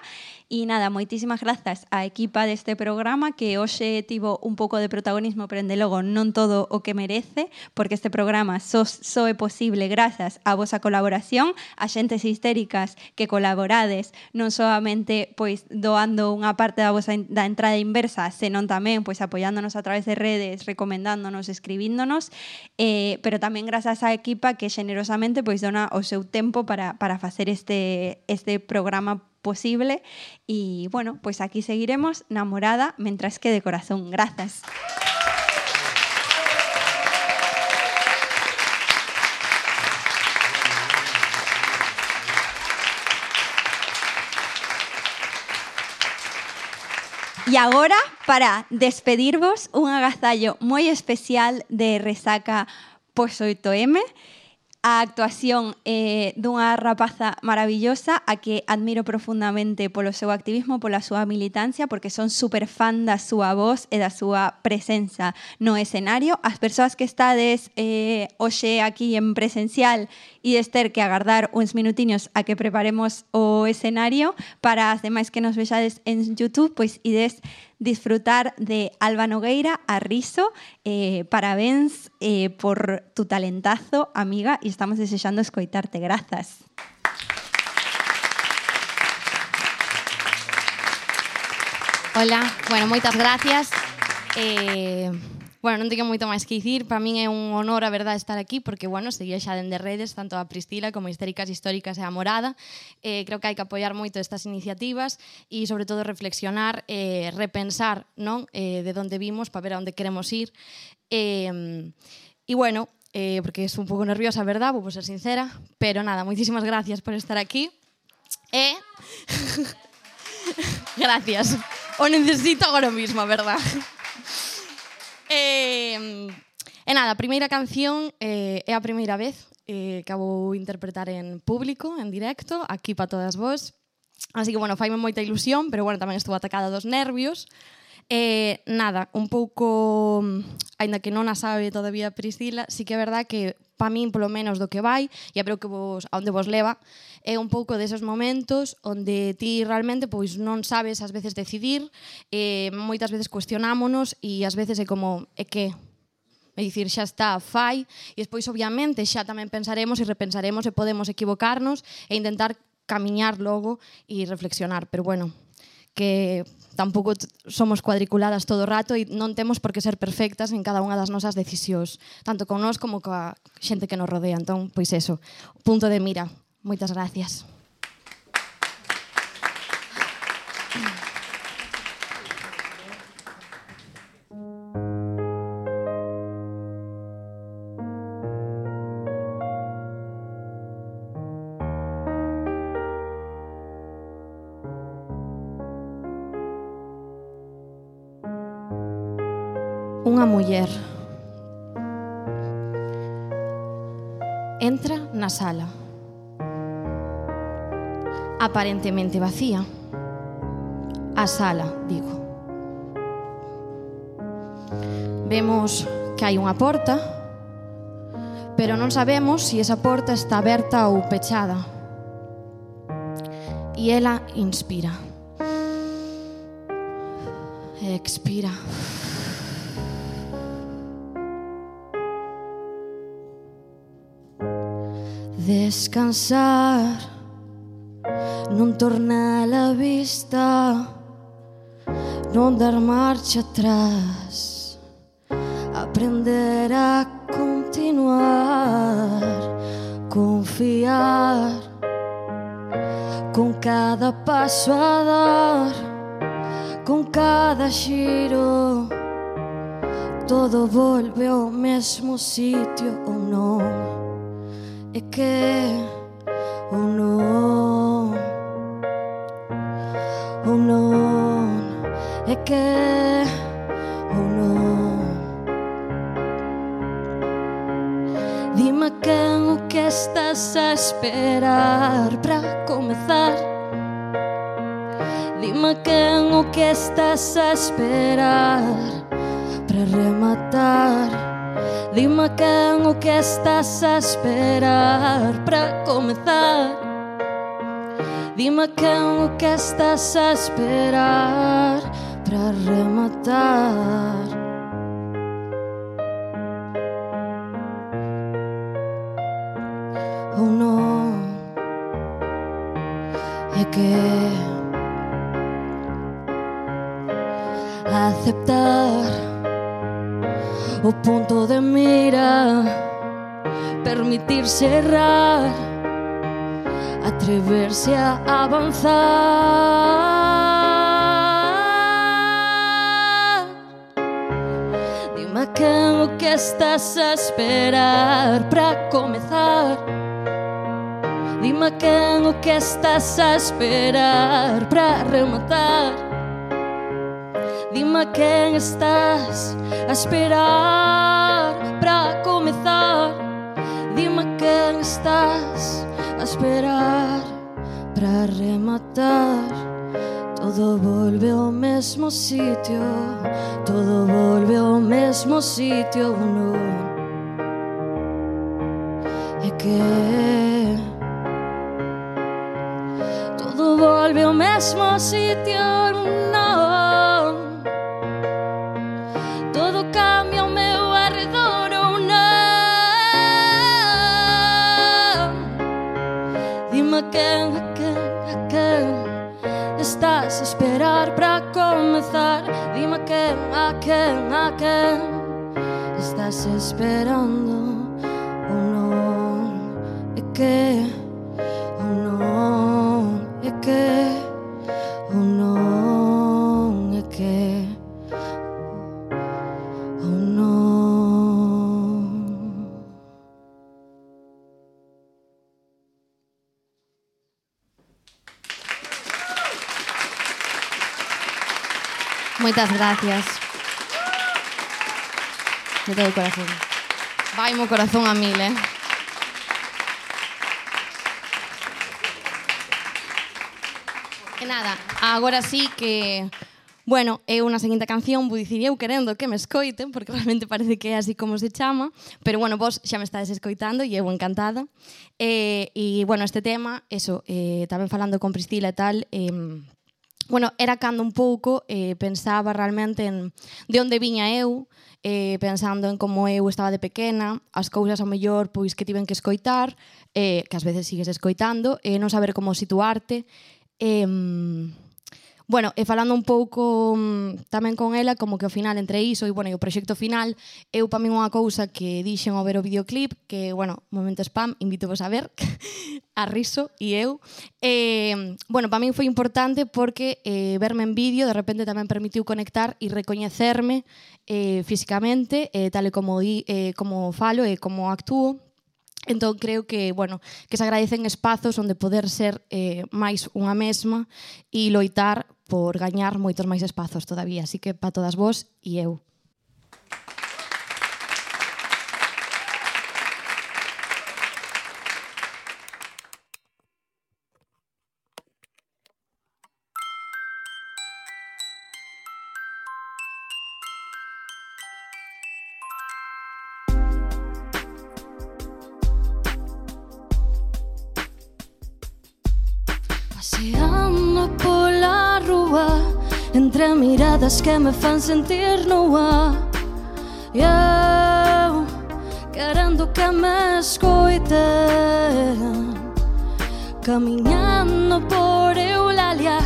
E nada, moitísimas grazas á equipa deste programa que hoxe tivo un pouco de protagonismo, pero ende logo non todo o que merece, porque este programa só, só é posible grazas á vosa colaboración, a xentes histéricas que colaborades, non solamente pois doando unha parte da vosa da entrada inversa, senón tamén pois apoiándonos a través de redes, recomendándonos, escribíndonos, eh, pero tamén grazas á equipa que xenerosamente pois dona o seu tempo para, para facer este, este programa posible y bueno, pues aquí seguiremos namorada mientras que de corazón. Gracias. E agora, para despedirvos, un agazallo moi especial de Resaca Pois 8M, a actuación eh, dunha rapaza maravillosa a que admiro profundamente polo seu activismo, pola súa militancia, porque son super fan da súa voz e da súa presenza no escenario. As persoas que estades eh, hoxe aquí en presencial e Esther que agardar uns minutiños a que preparemos o escenario para as demais que nos vexades en YouTube, pois ides disfrutar de Alba Nogueira, a Riso. Eh, parabéns eh, por tu talentazo, amiga, e estamos desexando escoitarte. Grazas. Hola, bueno, moitas gracias. Eh, Bueno, non teño moito máis que dicir. Para min é un honor, a verdade, estar aquí, porque, bueno, seguía xa dende redes, tanto a Pristila como a Histéricas Históricas e a Morada. Eh, creo que hai que apoiar moito estas iniciativas e, sobre todo, reflexionar, eh, repensar, non? Eh, de onde vimos para ver a onde queremos ir. Eh, e, bueno, eh, porque es un pouco nerviosa, verdad? Vou ser sincera. Pero, nada, moitísimas gracias por estar aquí. E... Eh... gracias. O necesito agora mismo, verdad? eh, e nada, a primeira canción eh, é a primeira vez eh, que a vou interpretar en público, en directo, aquí para todas vos. Así que, bueno, faime moita ilusión, pero, bueno, tamén estou atacada dos nervios, Eh, nada, un pouco, mm, aínda que non a sabe todavía Priscila, sí que é verdad que pa min polo menos do que vai, e creo que vos, a onde vos leva, é un pouco deses momentos onde ti realmente pois non sabes ás veces decidir, eh, moitas veces cuestionámonos e ás veces é como, é que, e dicir xa está, fai, e despois obviamente xa tamén pensaremos e repensaremos e podemos equivocarnos e intentar camiñar logo e reflexionar, pero bueno, que tampouco somos cuadriculadas todo o rato e non temos por que ser perfectas en cada unha das nosas decisións, tanto con nós como coa xente que nos rodea. Entón, pois eso, punto de mira. Moitas gracias. sala aparentemente vacía. A sala, digo. Vemos que hai unha porta, pero non sabemos se esa porta está aberta ou pechada. E ela inspira. Expira. Expira. Descansar, non tornar a vista, non dar marcha atrás, aprender a continuar, confiar con cada paso a dar, con cada xiro. Todo volve ao mesmo sitio ou non e que un oh, non, un oh, non, e que un oh, non. Dime quen o que estás a esperar para comezar Dime quen o que estás a esperar para rematar. Dime quen o que estás a esperar para comezar. Dime quen o que estás a esperar para rematar. Ou non É que Aceptar o punto de mira, permitirse errar, atreverse a avanzar. Dime aquello que estás a esperar para comezar. Dime aquello que estás a esperar para rematar. Dime quen estás a esperar para comezar. Dime quen estás a esperar para rematar. Todo volve ao mesmo sitio, todo volve ao mesmo sitio, non É que todo volve ao mesmo sitio, non quen, a quen, a quen Estás a esperar para comezar. Dime a quen, a quen, a quen Estás esperando ou non E que moitas gracias. De todo o corazón. Vai mo corazón a mil, eh? E nada, agora sí que Bueno, é unha seguinte canción vou dicir eu querendo que me escoiten, porque realmente parece que é así como se chama, pero bueno, vos xa me estades escoitando e eu encantada. Eh, e bueno, este tema, eso, eh, tamén falando con Priscila e tal, eh, bueno, era cando un pouco eh, pensaba realmente en de onde viña eu, eh, pensando en como eu estaba de pequena, as cousas ao mellor pois que tiven que escoitar, eh, que ás veces sigues escoitando, e eh, non saber como situarte, eh, Bueno, e falando un pouco mm, tamén con ela, como que ao final entre iso e bueno, e o proxecto final, eu pa min unha cousa que dixen ao ver o videoclip, que bueno, momento spam, invito vos a ver, a riso e eu. Eh, bueno, pa min foi importante porque eh, verme en vídeo de repente tamén permitiu conectar e recoñecerme eh, físicamente, eh, tal e como, di, eh, como falo e eh, como actúo, Entón creo que, bueno, que se agradecen espazos onde poder ser eh, máis unha mesma e loitar por gañar moitos máis espazos todavía. Así que para todas vos e eu. ondas que me fan sentir nua E eu querendo que me escoiten. Camiñando por Eulalia.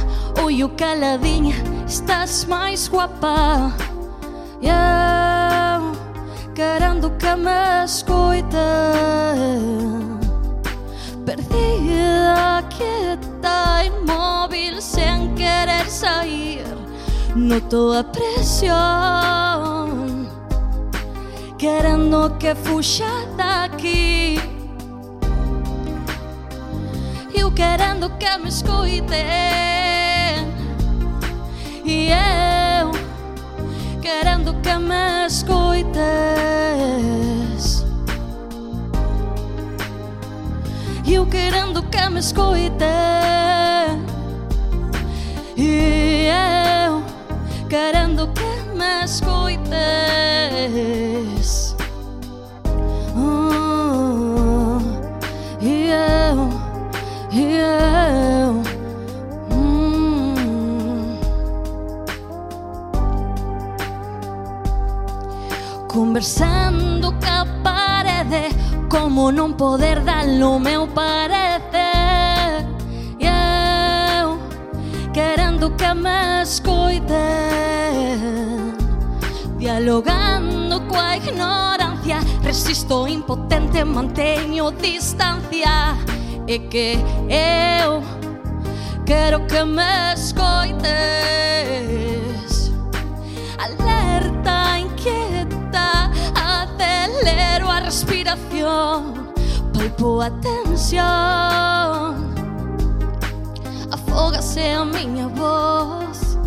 Oi, o oh, estás máis guapa. E eu querendo que me escoiten. Perdida, quieta, inmóvil, sen querer sair Noto a presión Querendo que fuxa daqui Eu querendo que me escoiten E eu querendo que me escoites E eu querendo que me escoite E eu querendo que me escoites Ah, E eu, e eu hum. Conversando ca parede Como non poder dar o meu parecer Esperando que m'escoiten Dialogando coa ignorancia Resisto impotente, manteño distancia. E que eu quero que me escoites. Alerta, inquieta, acelero a respiración Palpo a tensión. Afógase a miña voz.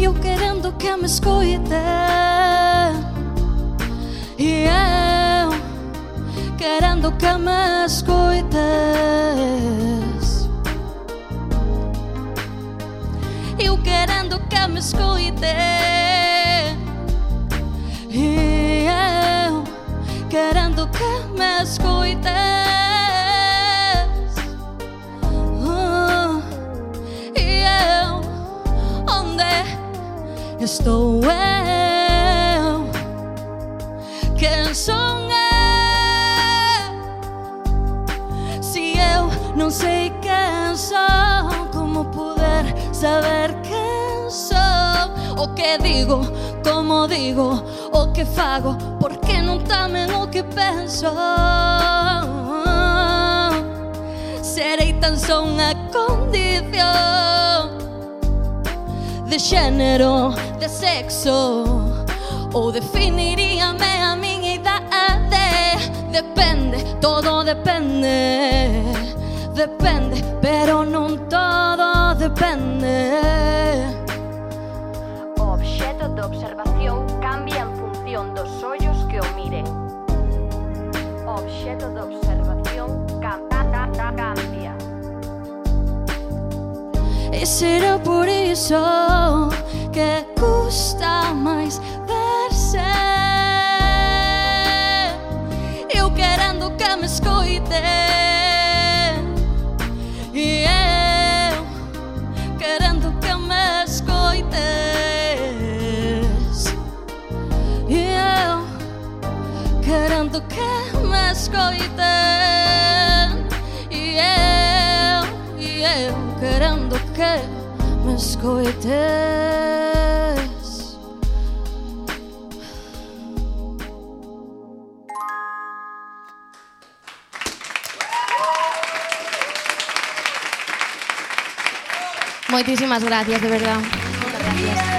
Eu querendo que me escoite E eu querendo que me escoites Eu querendo que me escoite E eu querendo que me escoites estou eu? Quem sou eu? Se eu não sei quem sou, como poder saber quem sou? O que digo, como digo, o que fago, porque não tamen o que penso. Serei tan só a condición de xénero, de sexo Ou definiríame a miña idade Depende, todo depende Depende, pero non todo depende. O obxeto de observación cambia en función dos ollos que o miren. O obxeto de observación cambia. E será por iso que custa máis verse. Eu querendo que me escoiten E eu querendo que me escoites E eu querendo que me escoiten E eu, e eu querendo que me escoites Moitísimas gracias, de verdad. Moitas gracias.